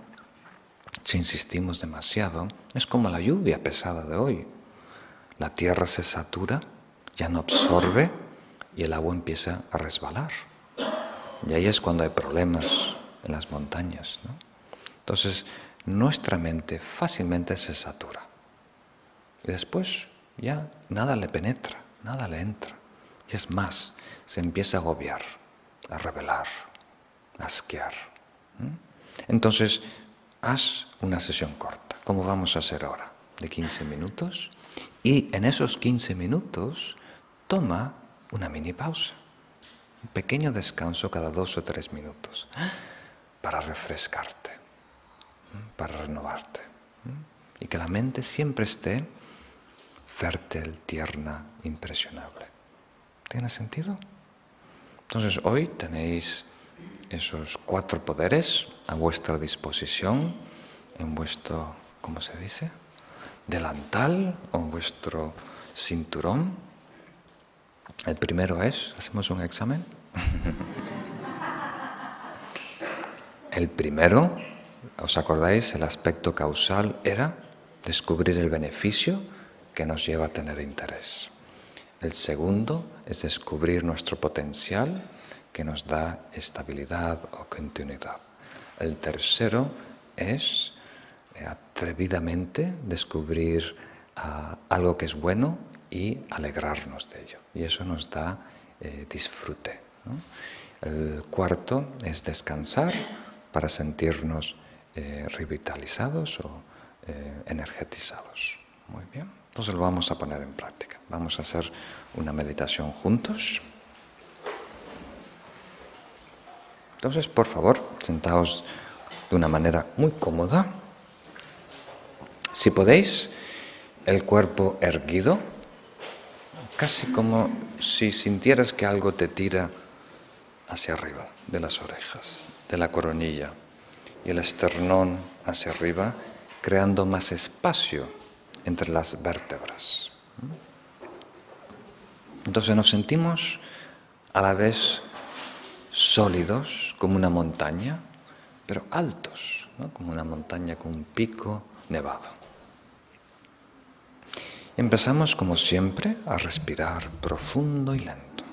si insistimos demasiado, es como la lluvia pesada de hoy. La tierra se satura, ya no absorbe y el agua empieza a resbalar. Y ahí es cuando hay problemas en las montañas. Entonces, nuestra mente fácilmente se satura. Y después ya nada le penetra, nada le entra. Y es más, se empieza a agobiar, a revelar, a asquear. Entonces, haz una sesión corta, como vamos a hacer ahora, de 15 minutos, y en esos 15 minutos toma una mini pausa, un pequeño descanso cada dos o tres minutos, para refrescarte, para renovarte, y que la mente siempre esté fértil, tierna, impresionable. ¿Tiene sentido? Entonces hoy tenéis esos cuatro poderes a vuestra disposición en vuestro, ¿cómo se dice? Delantal o en vuestro cinturón. El primero es, hacemos un examen. el primero, ¿os acordáis? El aspecto causal era descubrir el beneficio que nos lleva a tener interés. El segundo es descubrir nuestro potencial que nos da estabilidad o continuidad. El tercero es eh, atrevidamente descubrir ah, algo que es bueno y alegrarnos de ello. Y eso nos da eh, disfrute. El cuarto es descansar para sentirnos eh, revitalizados o energetizados. Muy bien. Entonces lo vamos a poner en práctica. Vamos a hacer una meditación juntos. Entonces, por favor, sentaos de una manera muy cómoda. Si podéis, el cuerpo erguido, casi como si sintieras que algo te tira hacia arriba de las orejas, de la coronilla, y el esternón hacia arriba, creando más espacio entre las vértebras. Entonces nos sentimos a la vez sólidos, como una montaña, pero altos, como una montaña con un pico nevado. Empezamos, como siempre, a respirar profundo y lento.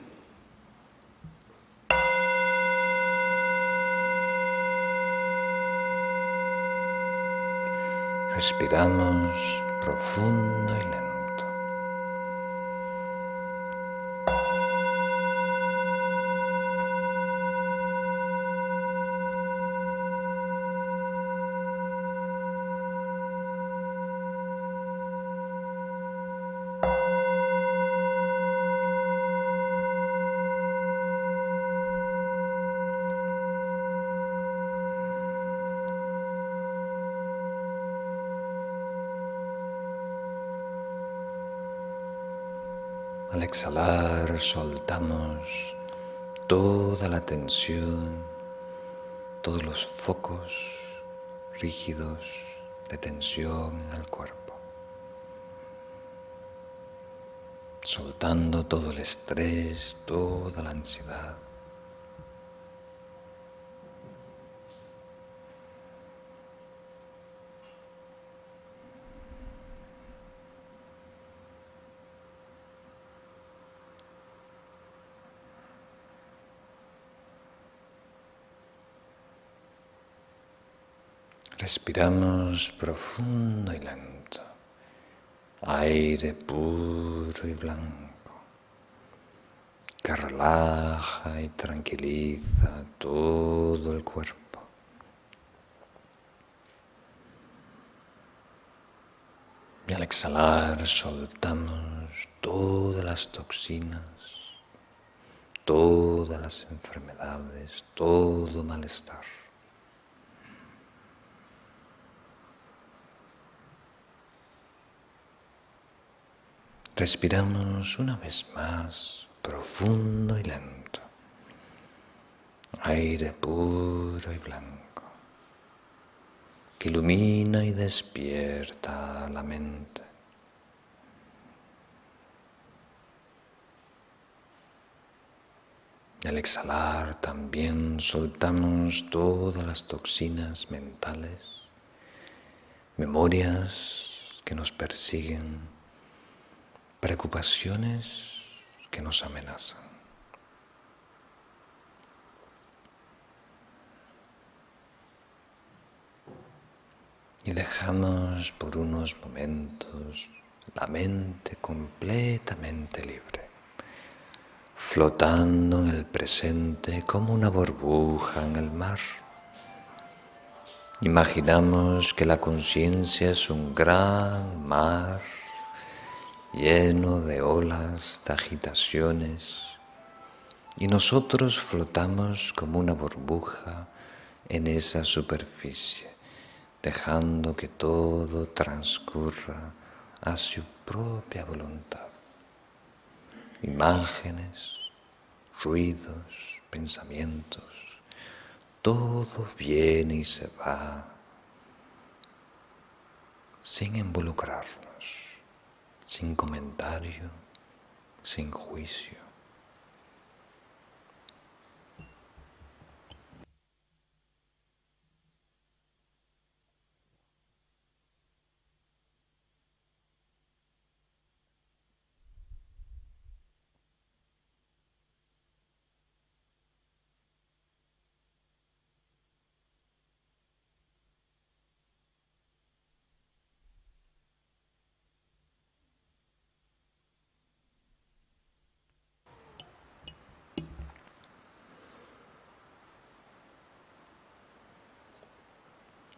Respiramos profundo y lento. Al exhalar soltamos toda la tensión, todos los focos rígidos de tensión en el cuerpo. Soltando todo el estrés, toda la ansiedad. Respiramos profundo y lento. Aire puro y blanco que relaja y tranquiliza todo el cuerpo. Y al exhalar soltamos todas las toxinas, todas las enfermedades, todo malestar. Respiramos una vez más, profundo y lento. Aire puro y blanco, que ilumina y despierta la mente. Al exhalar también soltamos todas las toxinas mentales, memorias que nos persiguen preocupaciones que nos amenazan. Y dejamos por unos momentos la mente completamente libre, flotando en el presente como una burbuja en el mar. Imaginamos que la conciencia es un gran mar lleno de olas, de agitaciones, y nosotros flotamos como una burbuja en esa superficie, dejando que todo transcurra a su propia voluntad. Imágenes, ruidos, pensamientos, todo viene y se va sin involucrarnos sin comentario, sin juicio.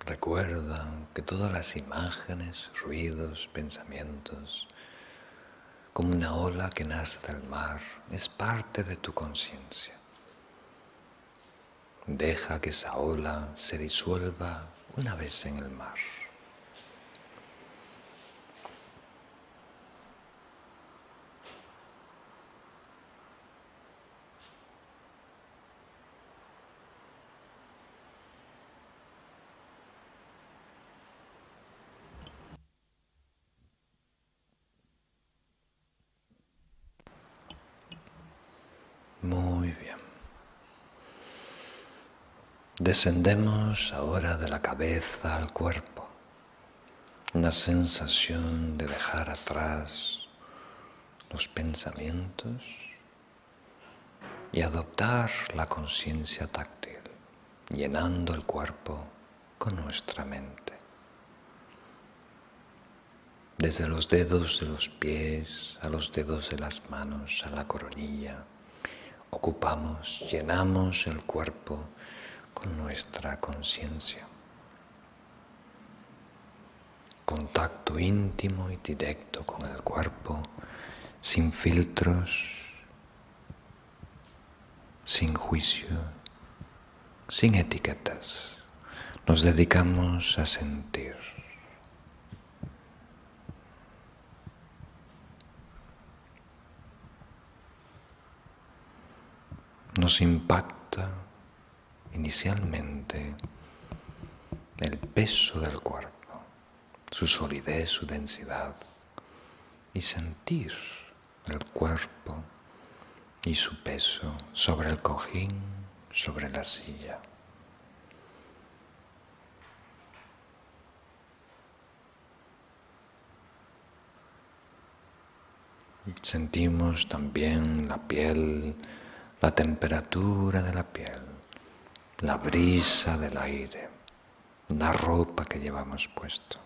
Recuerda que todas las imágenes, ruidos, pensamientos, como una ola que nace del mar, es parte de tu conciencia. Deja que esa ola se disuelva una vez en el mar. Muy bien. Descendemos ahora de la cabeza al cuerpo. Una sensación de dejar atrás los pensamientos y adoptar la conciencia táctil, llenando el cuerpo con nuestra mente. desde los dedos de los pies a los dedos de las manos, a la coronilla. Ocupamos, llenamos el cuerpo con nuestra conciencia. Contacto íntimo y directo con el cuerpo, sin filtros, sin juicio, sin etiquetas. Nos dedicamos a sentir. Nos impacta inicialmente el peso del cuerpo, su solidez, su densidad, y sentir el cuerpo y su peso sobre el cojín, sobre la silla. Sentimos también la piel, la temperatura de la piel, la brisa del aire, la ropa que llevamos puesto.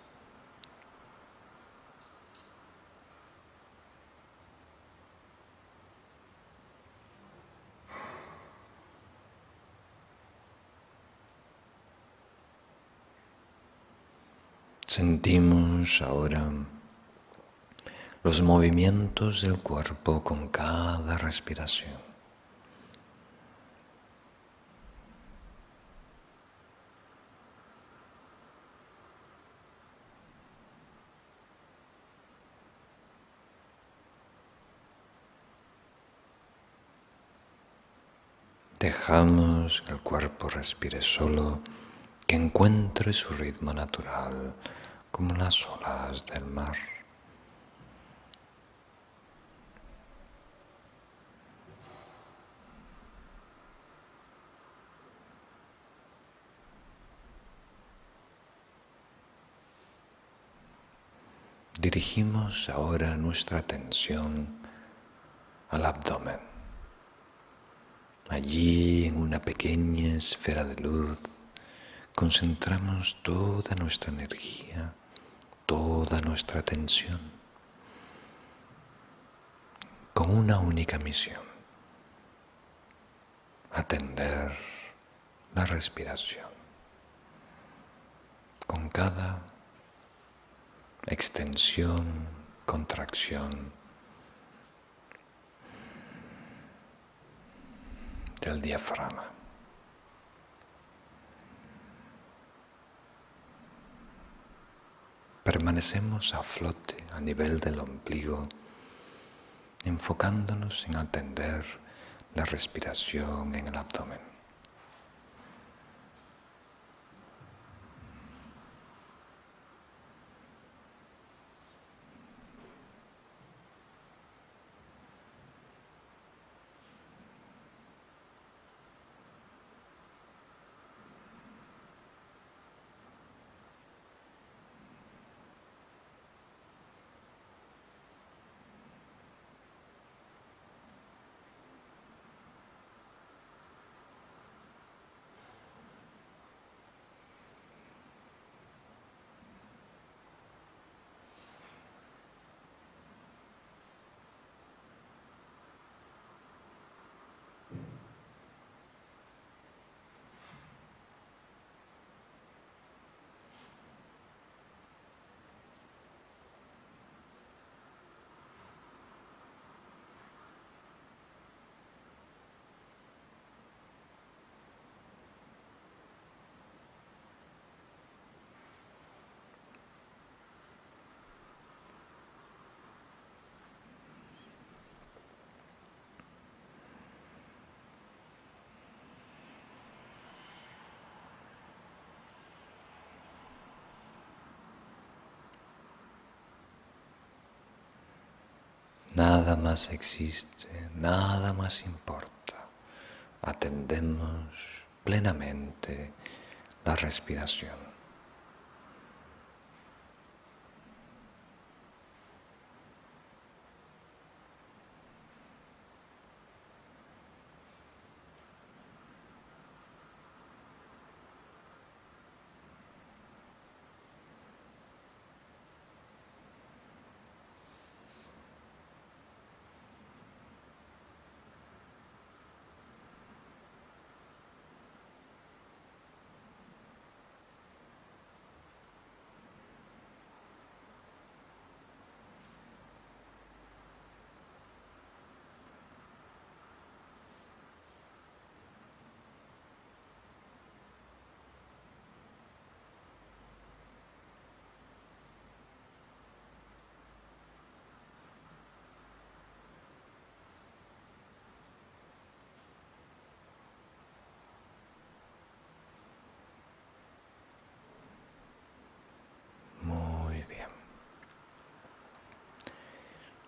Sentimos ahora los movimientos del cuerpo con cada respiración. Dejamos que el cuerpo respire solo, que encuentre su ritmo natural como las olas del mar. Dirigimos ahora nuestra atención al abdomen. Allí, en una pequeña esfera de luz, concentramos toda nuestra energía, toda nuestra atención, con una única misión, atender la respiración. Con cada extensión, contracción del diafragma. Permanecemos a flote a nivel del ombligo, enfocándonos en atender la respiración en el abdomen. Nada más existe, nada más importa. Atendemos plenamente la respiración.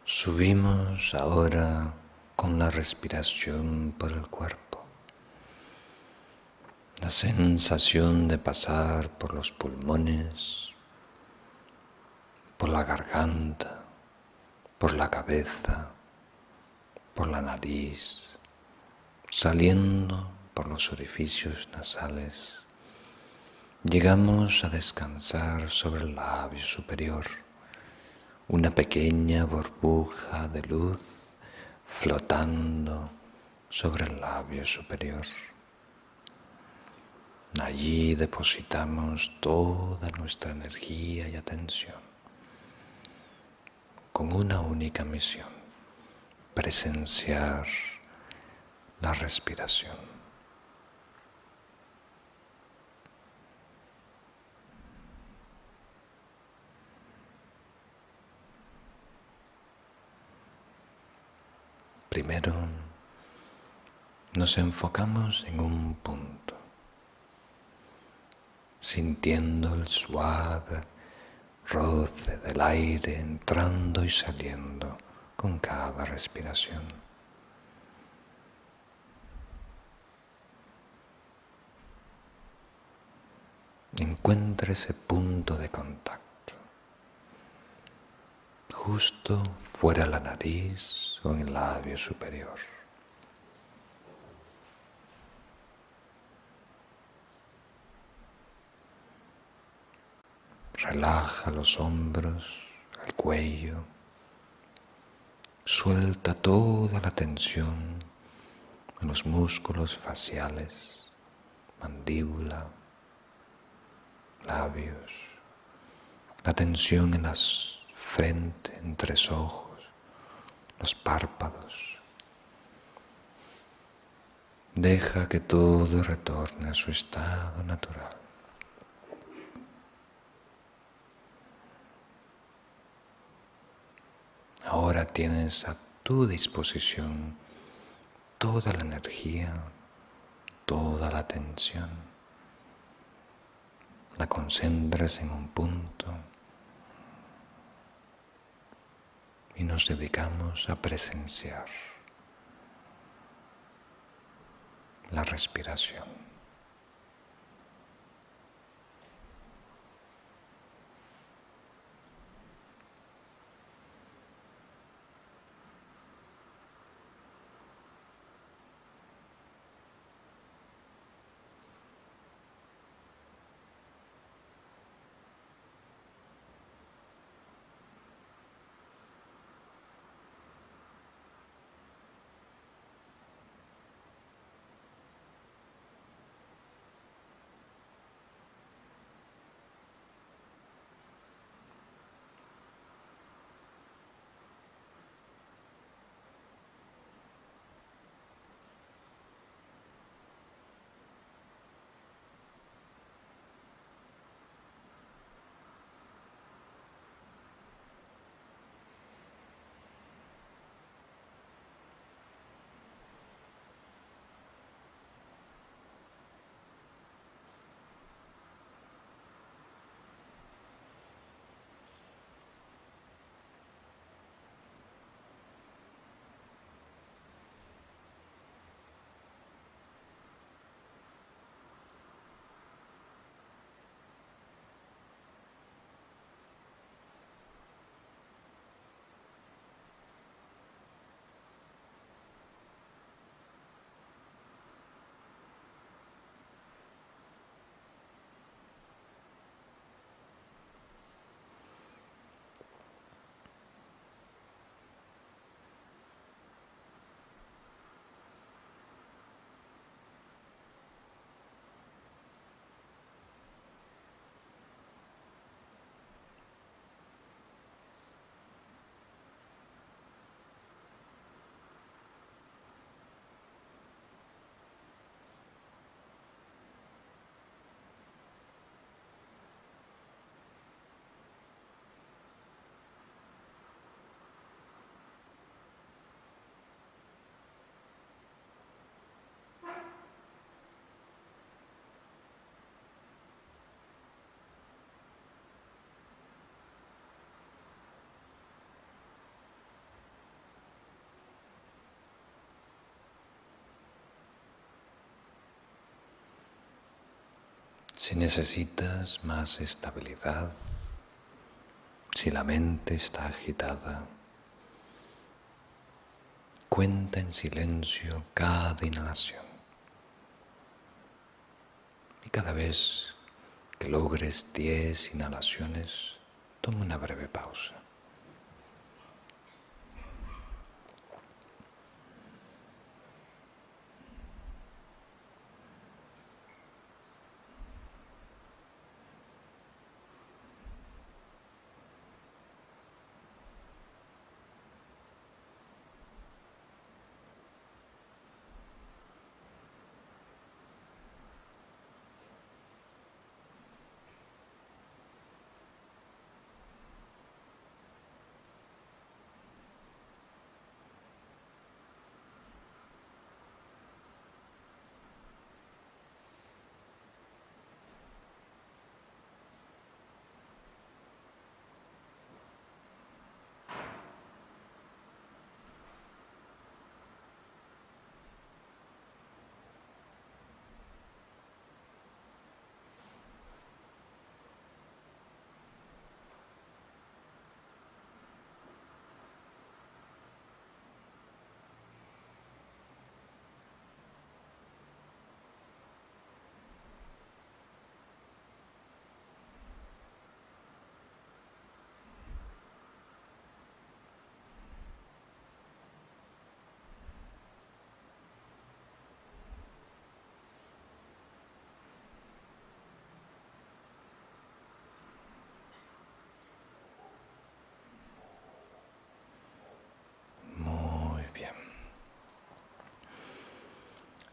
Subimos ahora con la respiración por el cuerpo. La sensación de pasar por los pulmones, por la garganta, por la cabeza, por la nariz, saliendo por los orificios nasales. Llegamos a descansar sobre el labio superior, una pequeña burbuja de luz flotando sobre el labio superior. Allí depositamos toda nuestra energía y atención con una única misión, presenciar la respiración. Primero nos enfocamos en un punto, sintiendo el suave roce del aire entrando y saliendo con cada respiración. Encuentre ese punto de contacto, justo fuera la nariz o en el labio superior. Relaja los hombros, el cuello. Suelta toda la tensión en los músculos faciales, mandíbula, labios, la tensión en la frente, en tres ojos, los párpados. Deja que todo retorne a su estado natural. Ahora tienes a tu disposición toda la energía, toda la atención. La concentras en un punto y nos dedicamos a presenciar la respiración. Si necesitas más estabilidad, si la mente está agitada, cuenta en silencio cada inhalación. Y cada vez que logres 10 inhalaciones, toma una breve pausa.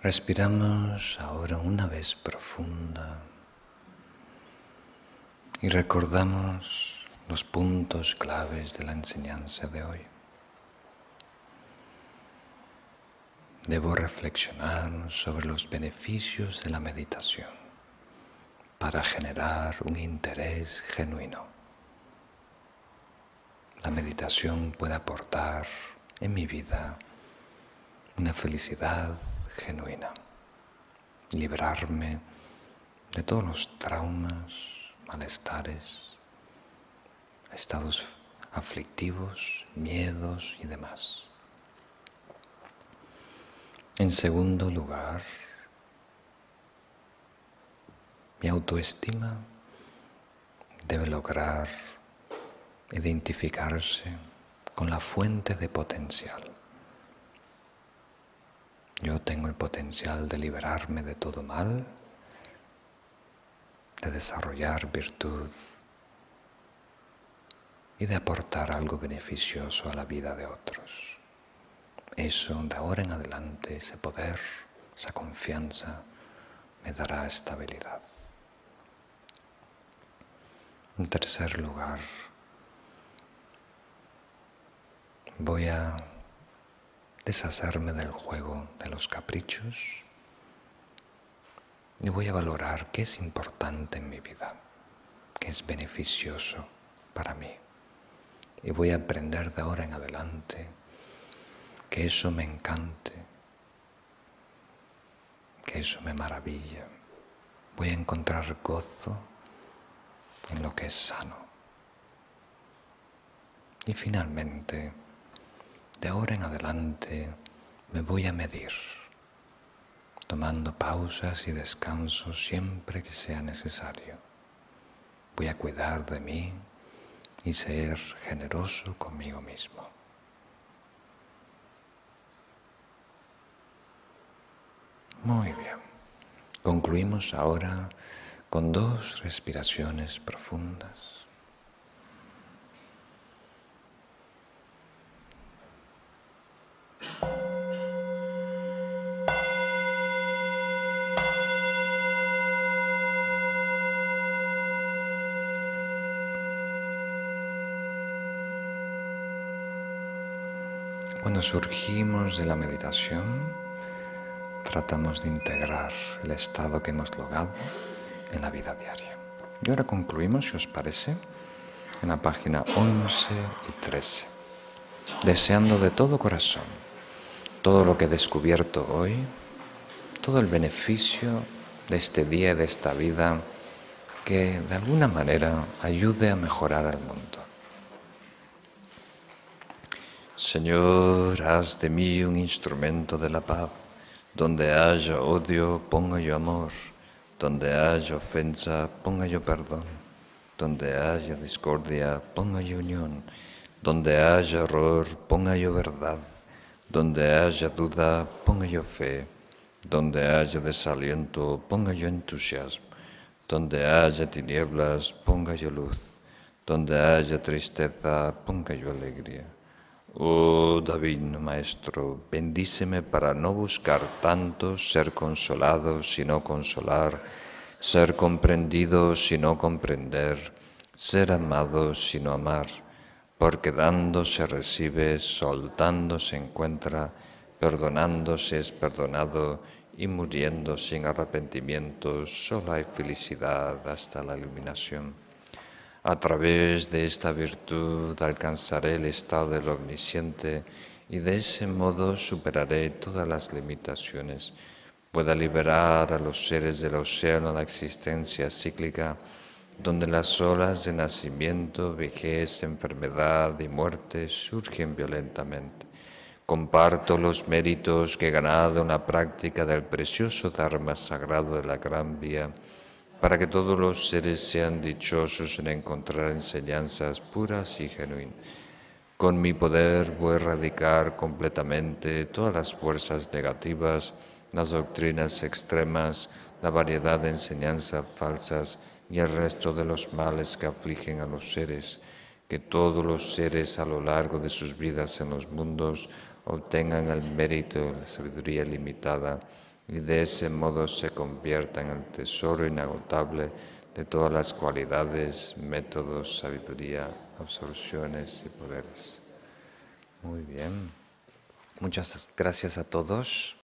Respiramos ahora una vez profunda y recordamos los puntos claves de la enseñanza de hoy. Debo reflexionar sobre los beneficios de la meditación para generar un interés genuino. La meditación puede aportar en mi vida una felicidad genuina, librarme de todos los traumas, malestares, estados aflictivos, miedos y demás. En segundo lugar, mi autoestima debe lograr identificarse con la fuente de potencial. Yo tengo el potencial de liberarme de todo mal, de desarrollar virtud y de aportar algo beneficioso a la vida de otros. Eso de ahora en adelante, ese poder, esa confianza, me dará estabilidad. En tercer lugar, voy a deshacerme del juego de los caprichos y voy a valorar qué es importante en mi vida, qué es beneficioso para mí. Y voy a aprender de ahora en adelante que eso me encante, que eso me maravilla. Voy a encontrar gozo en lo que es sano. Y finalmente, de ahora en adelante me voy a medir, tomando pausas y descansos siempre que sea necesario. Voy a cuidar de mí y ser generoso conmigo mismo. Muy bien. Concluimos ahora con dos respiraciones profundas. Cuando surgimos de la meditación, tratamos de integrar el estado que hemos logrado en la vida diaria. Y ahora concluimos, si os parece, en la página 11 y 13, deseando de todo corazón todo lo que he descubierto hoy, todo el beneficio de este día y de esta vida que de alguna manera ayude a mejorar el mundo. Señor, haz de mí un instrumento de la paz. Donde haya odio, ponga yo amor. Donde haya ofensa, ponga yo perdón. Donde haya discordia, ponga yo unión. Donde haya error, ponga yo verdad. Donde haya duda, ponga yo fe. Donde haya desaliento, ponga yo entusiasmo. Donde haya tinieblas, ponga yo luz. Donde haya tristeza, ponga yo alegría. Oh David, Maestro, bendíceme para no buscar tanto ser consolado sino consolar, ser comprendido sino comprender, ser amado sino amar, porque dando se recibe, soltando se encuentra, perdonando se es perdonado y muriendo sin arrepentimiento solo hay felicidad hasta la iluminación. A través de esta virtud alcanzaré el estado del omnisciente y de ese modo superaré todas las limitaciones. Pueda liberar a los seres del océano la existencia cíclica, donde las olas de nacimiento, vejez, enfermedad y muerte surgen violentamente. Comparto los méritos que he ganado en la práctica del precioso Dharma sagrado de la Gran Vía para que todos los seres sean dichosos en encontrar enseñanzas puras y genuinas. Con mi poder voy a erradicar completamente todas las fuerzas negativas, las doctrinas extremas, la variedad de enseñanzas falsas y el resto de los males que afligen a los seres, que todos los seres a lo largo de sus vidas en los mundos obtengan el mérito de la sabiduría limitada y de ese modo se convierta en el tesoro inagotable de todas las cualidades, métodos, sabiduría, absorciones y poderes. Muy bien. Muchas gracias a todos.